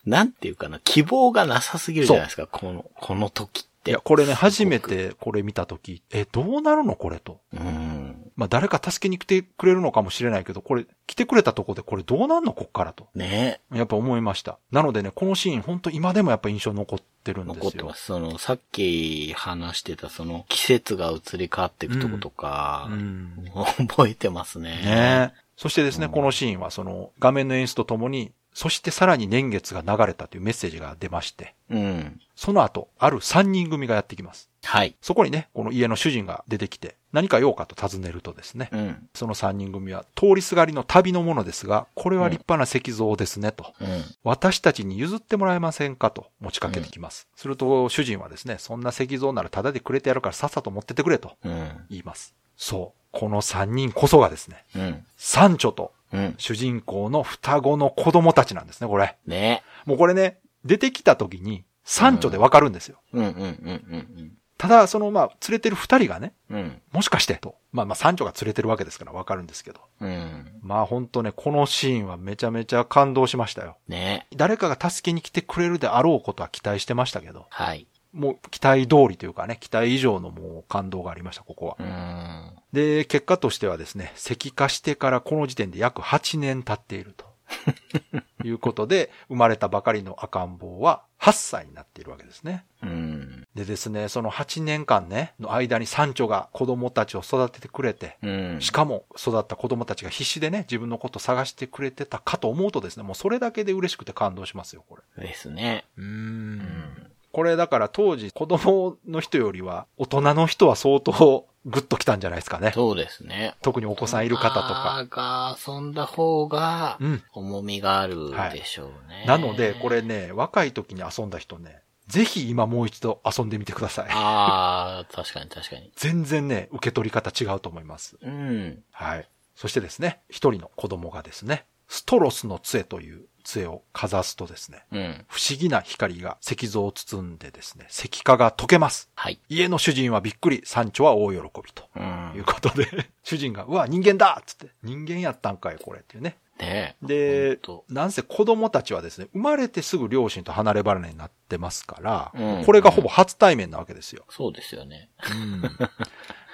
なんていうかな、希望がなさすぎるじゃないですか、この、この時って。いや、これね、初めてこれ見たとき、え、どうなるのこれと。うん。まあ誰か助けに来てくれるのかもしれないけど、これ、来てくれたとこでこれどうなんの？こっからと。ねやっぱ思いました。なのでね、このシーン本当今でもやっぱ印象残ってるんですよ。残ってます。その、さっき話してた、その、季節が移り変わっていくとことか、うん。覚えてますね。ねそしてですね、うんこのシーンはその画面の演出とともに、そしてさらに年月が流れたというメッセージが出まして、うん。その後、ある3人組がやってきます。はい。そこにね、この家の主人が出てきて、何か用かと尋ねるとですね、うん。その3人組は通りすがりの旅のものですが、これは立派な石像ですねと。うん。私たちに譲ってもらえませんかと持ちかけてきます。すると主人はですね、そんな石像ならタダでくれてやるからさっさと持ってってくれとうん。言います。そう。この3人こそがですね、うん。サンチョとうん。主人公の双子の子供たちなんですね、これ。ね。もうこれね、出てきた時に、サンチョでわかるんですよ。うんうんうんうんただ、その、まあ、連れてる二人がね、うん。うん。もしかして、と。まあまあ、サンチョが連れてるわけですからわかるんですけど。うん。まあ本当ね、このシーンはめちゃめちゃ感動しましたよ。ね。誰かが助けに来てくれるであろうことは期待してましたけど、はい。もう期待通りというかね、期待以上のもう感動がありました、ここは。うん。で、結果としてはですね、石化してからこの時点で約8年経っていると。いうことで、生まれたばかりの赤ん坊は8歳になっているわけですね。うん。でですね、その8年間ね、の間にサンチョが子供たちを育ててくれて、うん。しかも育った子供たちが必死でね、自分のことを探してくれてたかと思うとですね、もうそれだけで嬉しくて感動しますよ、これ。ですね。うん。これだから当時子供の人よりは大人の人は相当グッときたんじゃないですかね。そうですね。特にお子さんいる方とか。が遊んだ方がうん、重みがあるでしょうね。なので、これね、若い時に遊んだ人ね、ぜひ今もう一度遊んでみてください。ああ、確かに確かに。全然ね、受け取り方違うと思います。うん。はい。そしてですね、一人の子供がですね、ストロスの杖という杖をかざすとですね、うん。不思議な光が石像を包んでですね、石化が溶けます。はい。家の主人はびっくり、山頂は大喜びとうんいう。ことで、主人が、うわ、人間だっつって、人間やったんかい、これっていうね。ねでなんせ子供たちはですね、生まれてすぐ両親と離れ離れになってますから、うんこれがほぼ初対面なわけですよ。そうですよね。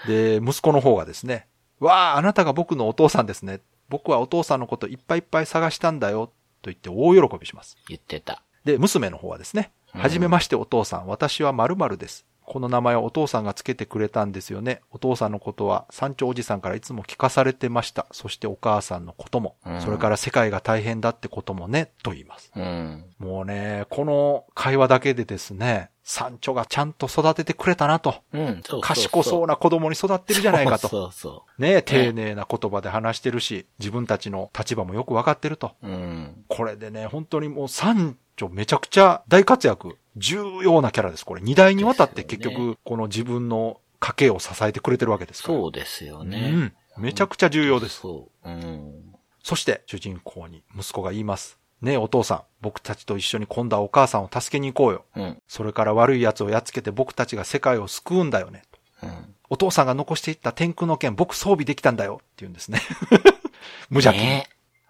で、息子の方がですね、わあ、あなたが僕のお父さんですね。僕はお父さんのこといっぱいいっぱい探したんだよ。と言って大喜びします。言ってた。で、娘の方はですね、うんはじめましてお父さん、私は〇〇です。この名前はお父さんがつけてくれたんですよね。お父さんのことは山頂おじさんからいつも聞かされてました。そしてお母さんのことも、うんそれから世界が大変だってこともね、と言います。うん。もうね、この会話だけでですね、山頂がちゃんと育ててくれたなと。うん。そう賢そうな子供に育ってるじゃないかと。そうそね丁寧な言葉で話してるし、自分たちの立場もよくわかってると。う。うん。これでね、本当にもう山頂めちゃくちゃ大活躍。重要なキャラです。これ二代にわたって結局、この自分の家計を支えてくれてるわけですから。そうですよね。うん。めちゃくちゃ重要です。そう。うん。そして、主人公に息子が言います。ねえお父さん、僕たちと一緒に今度はお母さんを助けに行こうよ。うん。それから悪い奴をやっつけて僕たちが世界を救うんだよね。うん。お父さんが残していった天空の剣、僕装備できたんだよって言うんですね。無邪気に。ね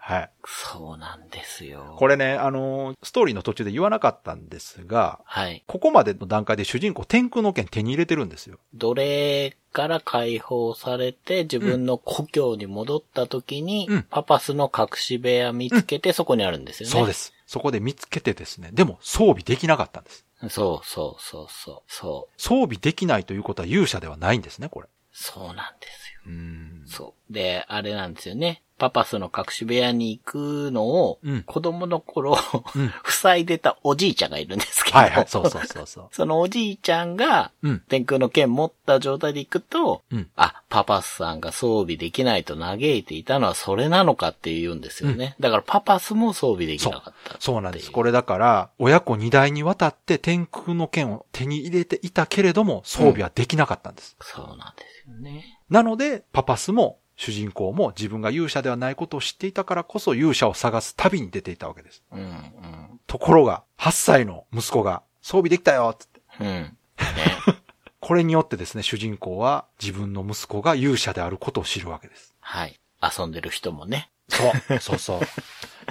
はい。そうなんですよ。これね、あのーストーリーの途中で言わなかったんですが、はい。ここまでの段階で主人公天空の剣手に入れてるんですよ。奴隷から解放されて自分の故郷に戻った時に、うんパパスの隠し部屋見つけてそこにあるんですよね。そうです。そこで見つけてですね、でも装備できなかったんです。そうそうそうそう。そう。装備できないということは勇者ではないんですね、これ。そうなんですよ。うーん。そう。で、あれなんですよね。パパスの隠し部屋に行くのを、うん子供の頃、うん 塞いでたおじいちゃんがいるんですけど、はいはい、そうそうそうそう。そのおじいちゃんが、うん。天空の剣持った状態で行くと、うん。あ、パパスさんが装備できないと嘆いていたのはそれなのかって言うんですよね。だからパパスも装備できなかったそうなんです。れ。これだから、親子二代にわたって天空の剣を手に入れていたけれども、装備はできなかったんです。そうなんですよね。なので、パパスも主人公も自分が勇者ではないことを知っていたからこそ勇者を探す旅に出ていたわけです。うん、うん、ところが、8歳の息子が装備できたよっつって。うん。ね。これによってですね、主人公は自分の息子が勇者であることを知るわけです。はい。遊んでる人もね。そう、そうそう。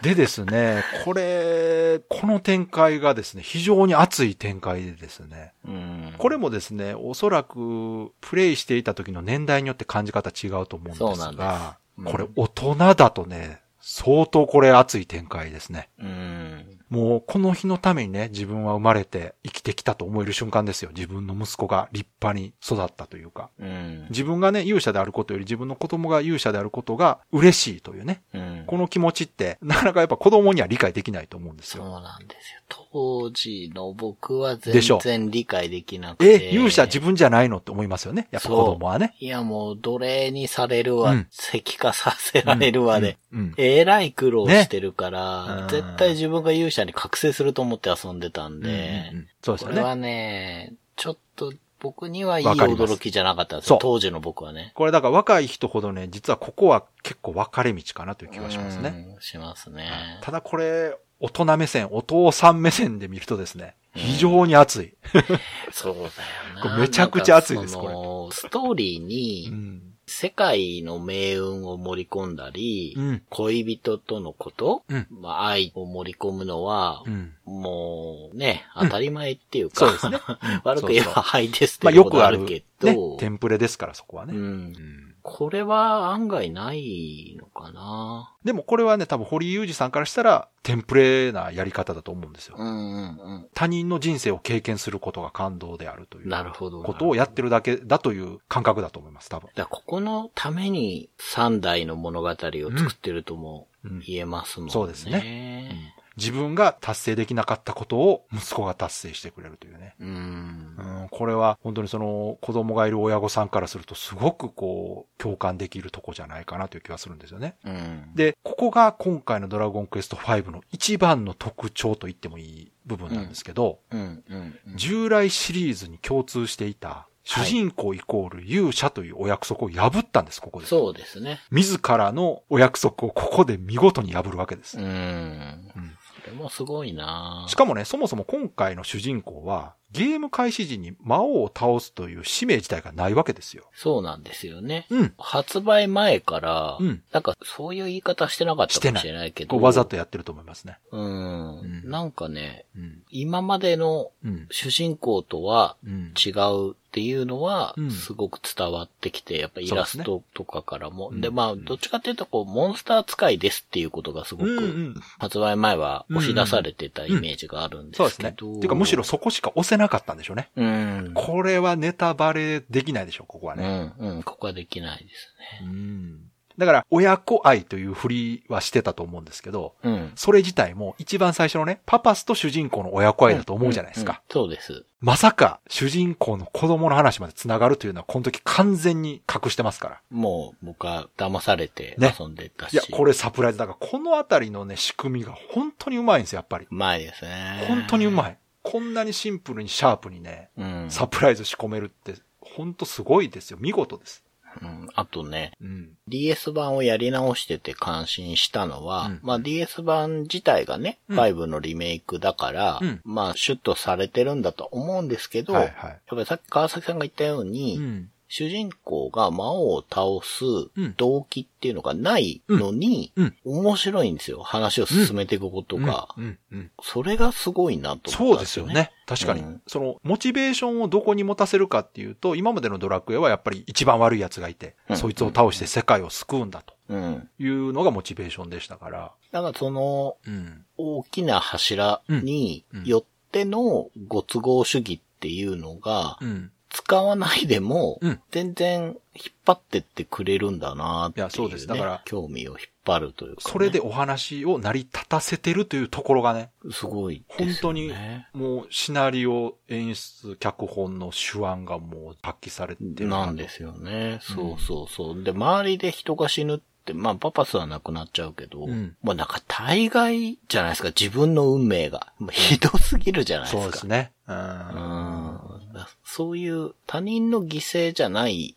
でですね、これ、この展開がですね、非常に熱い展開でですね、うん。これもですね、おそらく、プレイしていた時の年代によって感じ方違うと思うんですが、ですうんこれ大人だとね、相当これ熱い展開ですね。うん。もうこの日のためにね、自分は生まれて生きてきたと思える瞬間ですよ。自分の息子が立派に育ったというか。うん。自分がね、勇者であることより自分の子供が勇者であることが嬉しいというね。うん。この気持ちって、なかなかやっぱ子供には理解できないと思うんですそうよ。なんですよ。当時の僕は全然理解できなくて。え、勇者自分じゃないのって思いますよね。やっぱ子供はね。いやもう奴隷にされるわ、うん石化させられるわで、うん。うんえらい苦労してるから、絶対自分が勇者に覚醒すると思って遊んでたんで、うんうんそうですよね。これはね、ちょっと僕にはいい驚きじゃなかったんですそうよ。当時の僕はね。これだから若い人ほどね、実はここは結構分かれ道かなという気がしますね。うん。しますね。ただこれ、大人目線、お父さん目線で見るとですね、非常に熱い。そうだよこな。れめちゃくちゃ熱いですなんかそのストーリーに、うん。世界の命運を盛り込んだり、うん。恋人とのこと、うん。まあ、愛を盛り込むのは、うん。もうね、当たり前っていうか、そうですね。悪く言えばそうそう。はいですってまあいうことよくある、ねあるけ、ど、テンプレですからそこはね。うん。うんこれは案外ないのかな。でもこれはね、多分堀井裕二さんからしたら、テンプレなやり方だと思うんですよ。うんうん他人の人生を経験することが感動であるという。うん。なるほど。ことをやってるだけだという感覚だと思います、多分。だここのために三代の物語を作ってるともうん言えますもんね。そうですね自分が達成できなかったことを息子が達成してくれるというね。うん。うん、これは本当にその子供がいる親御さんからするとすごくこう共感できるとこじゃないかなという気がするんですよね。うん。で、ここが今回のドラゴンクエスト5の一番の特徴と言ってもいい部分なんですけど。従来シリーズに共通していた主人公イコール勇者というお約束を破ったんです、ここで。そうですね。自らのお約束をここで見事に破るわけです。うん。うんそれもすごいなしかもね、そもそも今回の主人公は、ゲーム開始時に魔王を倒すという使命自体がないわけですよ。そうなんですよね。うん。発売前から、うんなんかそういう言い方してなかったかもしれないけど。わざとやってると思いますね。うん。うんなんかね、うん。今までのうん。主人公とはうん。違うっていうのはうん、すごく伝わってきて、やっぱイラストとかからも。で,、そうですねうんまあ、どっちかっていうと、こう、モンスター使いですっていうことがすごく、ん。発売前は押し出されてたイメージがあるんでそうですね。すけど。っていうかむしろそこしか押せなかったんでしょうね。うん。これはネタバレできないでしょ、ここはうね。ん、うん、ここはできないですね。うん。だから、親子愛という振りはしてたと思うんですけど、うん。それ自体も一番最初のね、パパスと主人公の親子愛だと思うじゃないですか。うんうんそうです。まさか、主人公の子供の話まで繋がるというのは、この時完全に隠してますから。もう、僕は騙されてね遊んでたし。いや、これサプライズだから、このあたりのね、仕組みが本当にうまいんですよ、やっぱり。うまいですね。本当にうまい。い。こんなにシンプルにシャープにね、うん。サプライズ仕込めるって、本当すごいですよ。見事です。うん。あとね、うん。DS 版をやり直してて感心したのは、うんまあ DS 版自体がね、うん5のリメイクだから、うんまあシュッとされてるんだと思うんですけど、はいはい。やっぱりさっき川崎さんが言ったように、うん。主人公が魔王を倒すん動機っていうのがないのに、うん面白いんですよ。話を進めていくことが。それがすごいなとそう思ったんですよね。ですよね。確かに、うんその、モチベーションをどこに持たせるかっていうと、今までのドラクエはやっぱり一番悪い奴がいて、うんそいつを倒して世界を救うんだとうん。いうのがモチベーションでしたから。だからそのうん。大きな柱によってのご都合主義っていうのが、うん。使わないでもうん、全然引っ張ってってくれるんだなっていう、ね。いやそうですだから興味を引っ張るというか、ね。それでお話を成り立たせてるというところがね、すごいですよね。本当にもうシナリオ、演出、脚本の手腕がもう発揮されてるなんですよね。そうそうそう。で、周りで人が死ぬって、まあ、パパスは亡くなっちゃうけど、うんもうなんか大概じゃないですか、自分の運命が。ひどすぎるじゃないですか。そうですね。うん。うん。だそういう他人の犠牲じゃない。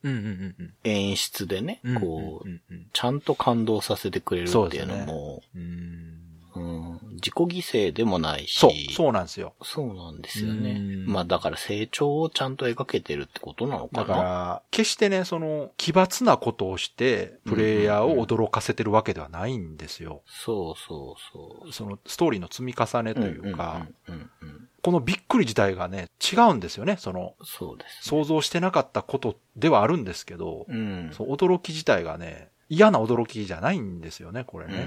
演出でね、うんこう、ちゃんと感動させてくれるっていうのも、うん。うん、自己犠牲でもないし、そう、そうなんですよ。そうなんですよねうん。まあだから成長をちゃんと描けてるってことなのかな。だから、決してね、その、奇抜なことをして、プレイヤーを驚かせてるわけではないんですよ。そうそうそう。その、ストーリーの積み重ねというか、うんうんうんうんこのびっくり自体がね、違うんですよね。その、そうです。想像してなかったことではあるんですけど、うん。そう、驚き自体がね、嫌な驚きじゃないんですよね、これうんね。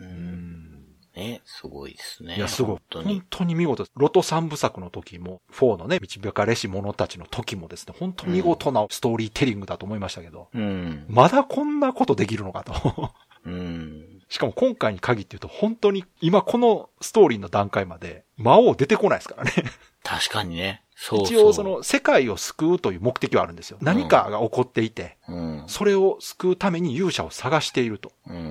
う。うんん。ね、すごいですね。いや、すごい。本当に本。当に見事です。ロト三部作の時も、4のね、導かれし者たちの時もですね、本当見事なストーリーテリングだと思いましたけど、うん。まだこんなことできるのかと。うん。しかも今回に限って言うと、本当に今このストーリーの段階まで、魔王出てこないですからね。確かにね。そう。一応そ、の世界を救うという目的はあるんですよ。何かが起こっていて、うん。それを救うために勇者を探していると。うんうんうん。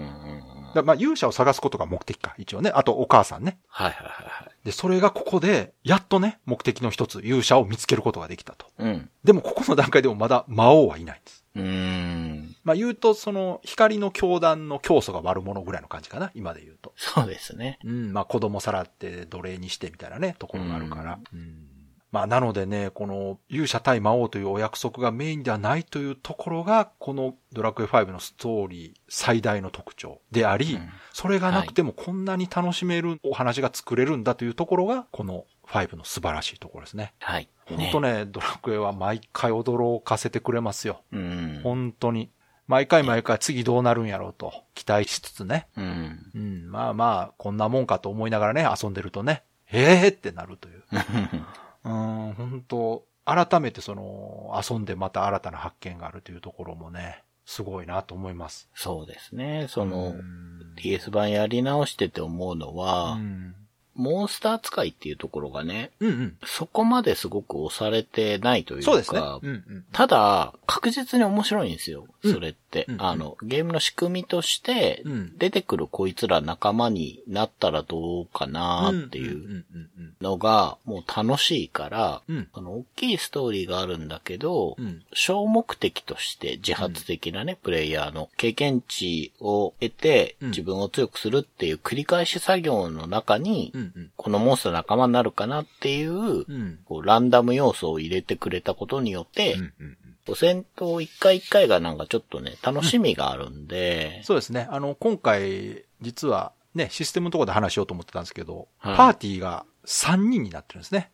だからまあ勇者を探すことが目的か、一応ね。あとお母さんね。はいはいはいはい。で、それがここで、やっとね、目的の一つ、勇者を見つけることができたと。うん。でもここの段階でもまだ魔王はいないんです。うーん。まあ言うと、その、光の教団の教祖が悪者ぐらいの感じかな、今で言うと。そうですね。うん、まあ子供さらって奴隷にしてみたいなね、ところがあるから。うんまあなのでね、この勇者対魔王というお約束がメインではないというところが、このドラクエ5のストーリー最大の特徴であり、うんそれがなくてもこんなに楽しめるお話が作れるんだというところが、この5の素晴らしいところですね。はい。本当ね、ドラクエは毎回驚かせてくれますよ。うん。本当に。毎回毎回次どうなるんやろうと期待しつつね。うん。うん、まあまあ、こんなもんかと思いながらね、遊んでるとね、ええー、ってなるという。うん、本当改めてその、遊んでまた新たな発見があるというところもね、すごいなと思います。そうですね。その、うん DS 版やり直してて思うのは、うん、モンスター使いっていうところがね、うん、うん。そこまですごく押されてないというか、そうですね。うん、うん。ただ、確実に面白いんですよ。うんそれって。うんあの、ゲームの仕組みとしてうん、出てくるこいつら仲間になったらどうかなっていううん、うん、うんのが、もう楽しいから、うん。あの、大きいストーリーがあるんだけど、うん小目的として自発的なね、プレイヤーの経験値を得て、うん自分を強くするっていう繰り返し作業の中に、うん、うん。このモンスター仲間になるかなっていう、うん。こうランダム要素を入れてくれたことによって、うん、うん。こう戦闘一回一回がなんかちょっとね、楽しみがあるんで、そうですね。あの、今回、実は、ね、システムのところで話しようと思ってたんですけど、はいパーティーが3人になってるんですね。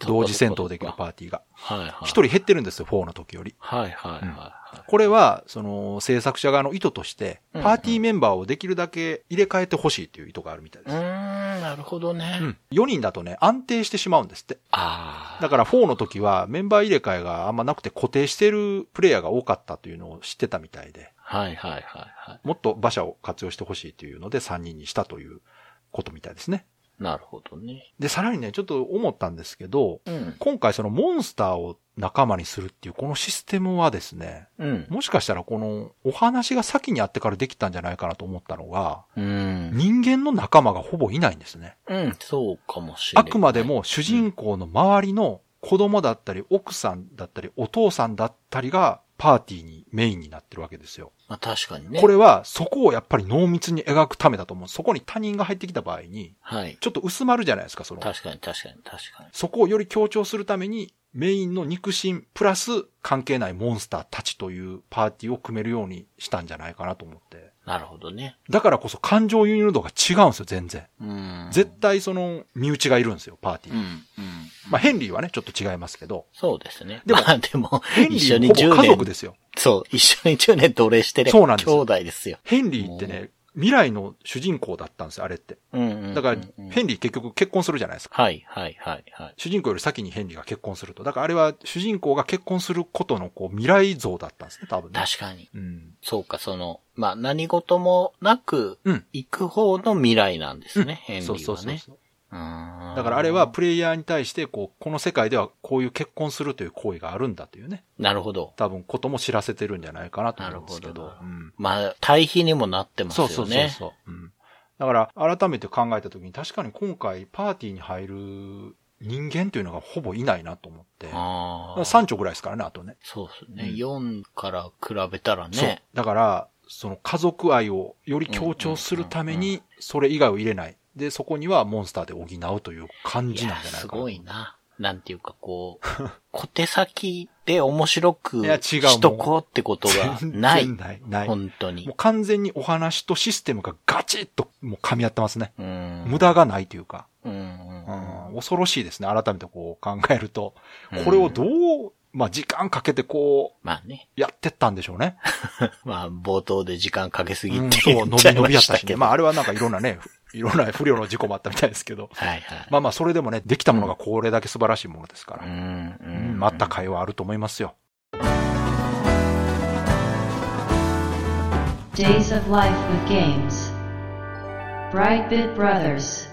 同時戦闘できるーパーティーが。はいはい。1人減ってるんですよ、4の時より。はいはいはこれは、その、制作者側の意図として、うんパーティーメンバーをできるだけ入れ替えてほしいという意図があるみたいでい。うす。ーん、なるほどね。うん。4人だとね、安定してしまうんですって。ああ。だから4の時はメンバー入れ替えがあんまなくて固定してるプレイヤーが多かったというのを知ってたみたいで、はいはいはいはい。もっと馬車を活用してほしいというので3人にしたということみたいですね。なるほどね。で、さらにね、ちょっと思ったんですけど、うん。今回そのモンスターを仲間にするっていうこのシステムはですね、うん。もしかしたらこのお話が先にあってからできたんじゃないかなと思ったのが、うん。人間の仲間がほぼいないんですね。うん、そうかもしれない。あくまでも主人公の周りの子供だったり奥さんだったりお父さんだったりがパーティーにメインになってるわけですよ。まあ確かにね。これはそこをやっぱり濃密に描くためだと思う。そこに他人が入ってきた場合に、はい。ちょっと薄まるじゃないですか、その。確かに確かに確かに。そこをより強調するために、メインの肉親プラス関係ないモンスターたちというパーティーを組めるようにしたんじゃないかなと思って。なるほどね。だからこそ感情移入度が違うんですよ、全然。うん。絶対その身内がいるんですよ、パーティーに。うん、うん。まあヘンリーはね、ちょっと違いますけど、そうですね。でもまあでも、ヘンリ一緒に10ーほぼ家族年、ですよ。そう、一緒に10年奴隷してるそうなんです兄弟ですよ。ヘンリーってね、未来の主人公だったんですよ、あれって。うんうんうんうん。だから、ヘンリー結局結婚するじゃないですか。はい、はい、はい、はい。主人公より先にヘンリーが結婚すると。だからあれは主人公が結婚することのこう未来像だったんですね、多分ね。確かに。うん。そうか、その、まあ、何事もなく、うん。行く方の未来なんですね、ヘンリーはね。そうそうそうそう。だからあれは、プレイヤーに対して、こう、この世界ではこういう結婚するという行為があるんだというね、なるほど。多分ことも知らせてるんじゃないかなと思うんですけど。なるほどうん。まあ、対比にもなってますよね。そうそうそうそう。うん。だから、改めて考えたときに、確かに今回パーティーに入る人間というのがほぼいないなと思って。ああ。3丁ぐらいですからね、あとね。そうですね。うん4から比べたらそうね。。だから、その家族愛をより強調するために、それ以外を入れない。で、そこにはモンスターで補うという感じなんじゃないかな。すごいな。なんていうかこう、小手先で面白くしとこうってことがない。全然ない。ない。も本当にう。完全にお話とシステムがガチッともう噛み合ってますね。うん。無駄がないというか、うんうんうん恐ろしいですね。改めてこう考えると。うんこれをどう、まあ時間かけてこまあね。う、やってったんでしょうね。まあ、冒頭で時間かけすぎうんてそう、伸び伸びやったしね。したけど。まああれはなんかいろんなね、いろんな不良の事故もあったみたいですけど。はいはい。まあまあそれでもね、できたものがこれだけ素晴らしいものですから。うん、ううんん、また会話あると思いますよ。Days of Life with Games. Brightbit Brothers.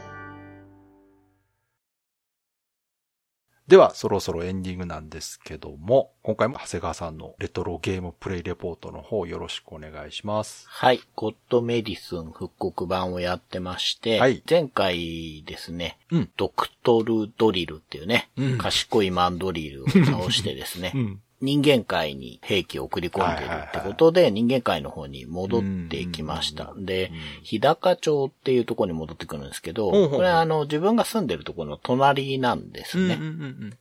では、そろそろエンディングなんですけども、今回も長谷川さんのレトロゲームプレイレポートの方よろしくお願いします。はい。ゴッドメディスン復刻版をやってまして、はい前回ですね、うんドクトルドリルっていうね、うん賢いマンドリルを倒してですね、うん。人間界に兵器を送り込んでるってことで、人間界の方に戻ってきました。で、日高町っていうところに戻ってくるんですけど、これはあの、自分が住んでるところの隣なんですね。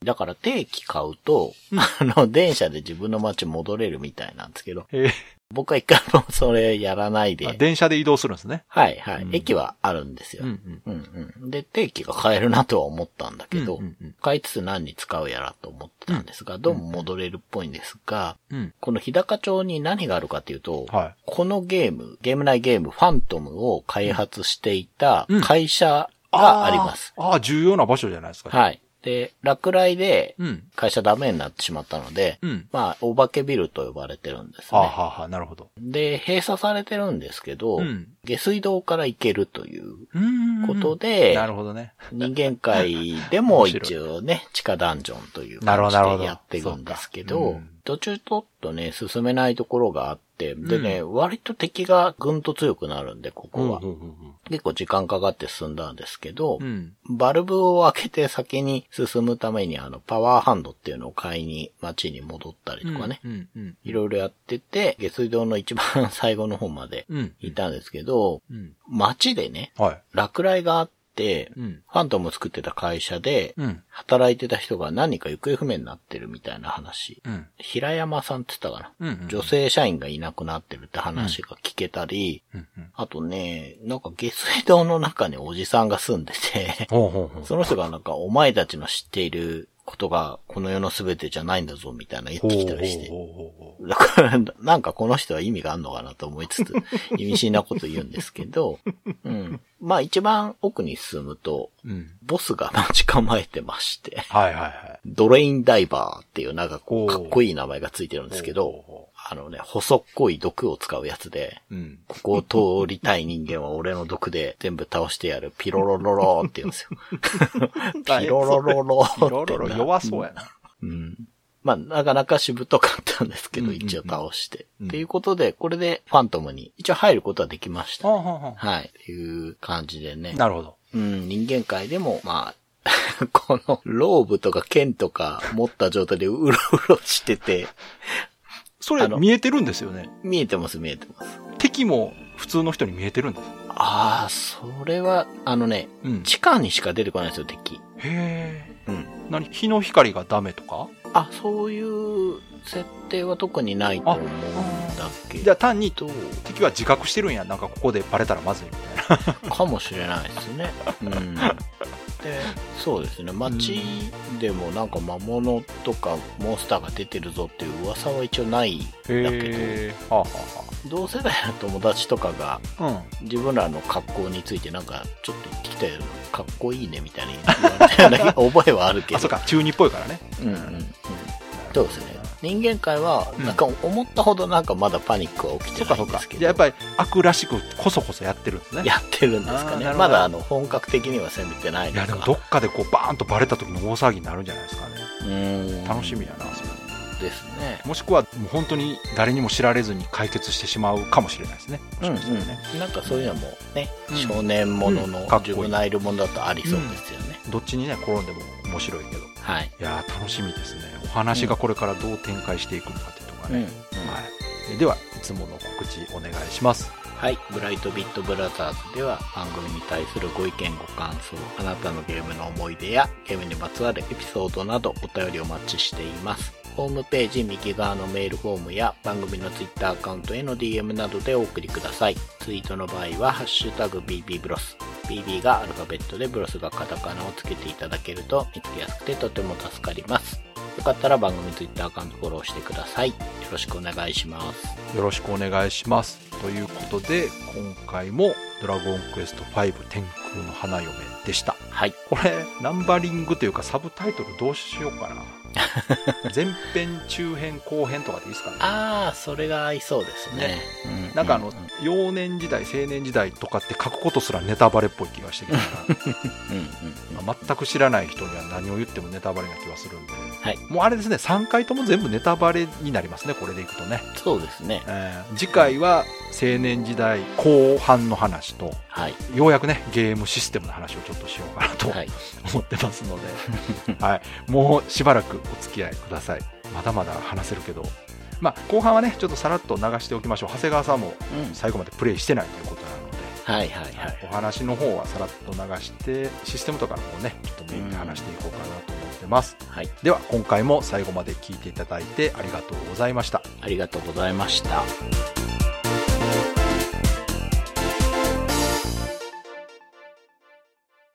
だから定期買うと、あの、電車で自分の街戻れるみたいなんですけど、え僕は一回もそれやらないで、電車で移動するんですね。はいはい、うん駅はあるんですよ。うんうん。うんうん。で、定期が買えるなとは思ったんだけど、うんうんうん買いつつ何に使うやらと思ってたんですが、どうも戻れるっぽいんですが、うん。この日高町に何があるかっていうと、はい。このゲーム、ゲーム内ゲーム、ファントムを開発していたうん会社があります。あーあー、重要な場所じゃないですか。い。はい。で、落雷でうん。会社ダメになってしまったので、うん。まあ、お化けビルと呼ばれてるんですはあ、ね。はあはあ、なるほど。で、閉鎖されてるんですけど、うん下水道から行けるといううんことで、なるほどね。人間界でも一応ね、地下ダンジョンという感じでやってるんですけど途中ちょっとね、進めないところがあって、でね、割と敵がぐんと強くなるんで、ここは。結構時間かかって進んだんですけど、うん。バルブを開けて先に進むためにあの、パワーハンドっていうのを買いに街に戻ったりとかね。いろいろやってて、下水道の一番最後の方までうん。いたんですけど、うん。街でね、はい。落雷があって、うん。ファントムを作ってた会社で、うん。働いてた人が何か行方不明になってるみたいな話。うん。平山さんって言ったかな。うんうん女性社員がいなくなってるって話が聞けたり、うん。うん。あとね、なんか下水道の中におじさんが住んでて。その人がなんかお前たちの知っていることがこの世の全てじゃないんだぞみたいな言ってきたりして。だから、なんかこの人は意味があるのかなと思いつつ、意味深なこと言うんですけど、うん。まあ一番奥に進むと、う。うん。ボスが待ち構えてまして、はいはいはい。ドレインダイバーっていうなんかこう、かっこいい名前がついてるんですけど、あのね、細っこい毒を使うやつで、う。うん。ここを通りたい人間は俺の毒で全部倒してやる。ピロロロローって言うんですよ。ピロロロローいってな。ろいろ弱そうやな。うん。まあ、なかなかしぶとかったんですけど、一応倒して。うんっていうことで、これでファントムに一応入ることはできました。ほうほうほはい。っていう感じでねう。なるほど。うん、人間界でも、まあ、このローブとか剣とか持った状態でうろうろしてて、それ見えてるんですよね？見えてます見えてます。敵も普通の人に見えてるんです。ああ、それは、あのね、うん。地下にしか出てこないんですよ、敵。へえ。うん。何？日の光がダメとか？あ、そういう設定は特にないと思うんだけじゃあ単にど、敵は自覚してるんや。なんかここでバレたらまずいみたいな。かもしれないですね。うん。で、そうですね。街でもなんか魔物とかモンスターが出てるぞっていう噂は一応ないだけへえ。はあはど、同世代の友達とかがあはあ。自分らの格好についてなんかちょっと言ってきたよ。かっこいいねみたいに言われたような覚えはあるうん。あ、けど。そうか。中二っぽいからね。うんうんうん。そうですね。人間界は、うんなんか思ったほどなんかまだパニックは起きてないんですけ。ど。じゃあやっぱり悪らしくこそこそやってるんですね。やってるんですかね。まだあの、本格的には攻めてない。いやでもどっかでこうバーンとバレた時の大騒ぎになるんじゃないですかね。うーん楽しみやな、それ。ですね。もしくはもう本当に誰にも知られずに解決してしまうかもしれないですね。もしかしたらね。なんかそういうのもね、うん少年もののジュブナイルものだとありそうですよね。どっちにね、転んでも面白いけど。はい。いやー楽しみですね。お話がこれからどう展開していくのかっていうのがうん。ね。はい。えでは、いつもの告知お願いします。はい。ブライトビットブラザーズでは番組に対するご意見ご感想、あなたのゲームの思い出やゲームにまつわるエピソードなどお便りお待ちしています。ホームページ右側のメールフォームや番組のツイッターアカウントへの DM などでお送りください。ツイートの場合は、ハッシュタグ BB ブロス。BB がアルファベットでブロスがカタカナをつけていただけると見つけやすくてとても助かります。よかったら番組ツイッターアカウントフォローしてください。よろしくお願いします。よろしくお願いします。ということで、今回もドラゴンクエスト5天空の花嫁でした。はい。これ、ナンバリングというかサブタイトルどうしようかな。前編、中編、後編とかでいいですかね。ああ、それが合いそうですね。うなんかあのうん、幼年時代、青年時代とかって書くことすらネタバレっぽい気がしてきたから、うんうんまあ全く知らない人には何を言ってもネタバレな気がするんで、はいもうあれですね、3回とも全部ネタバレになりますね、これでいくとね。そうですね。えー次回は青年時代後半の話と、はい。ようやくね、ゲームシステムの話をちょっとしようかなとはい。思ってますので、はい。もうしばらくお付き合いください。まだまだ話せるけど、まあ、後半はね、ちょっとさらっと流しておきましょう。長谷川さんもうん。最後までプレイしてないということなので、はいはいはい。お話の方はさらっと流して、システムとかの方ね、ちょっとメインで話していこうかなと思ってます。はい。では、今回も最後まで聞いていただいてありがとうございました。ありがとうございました。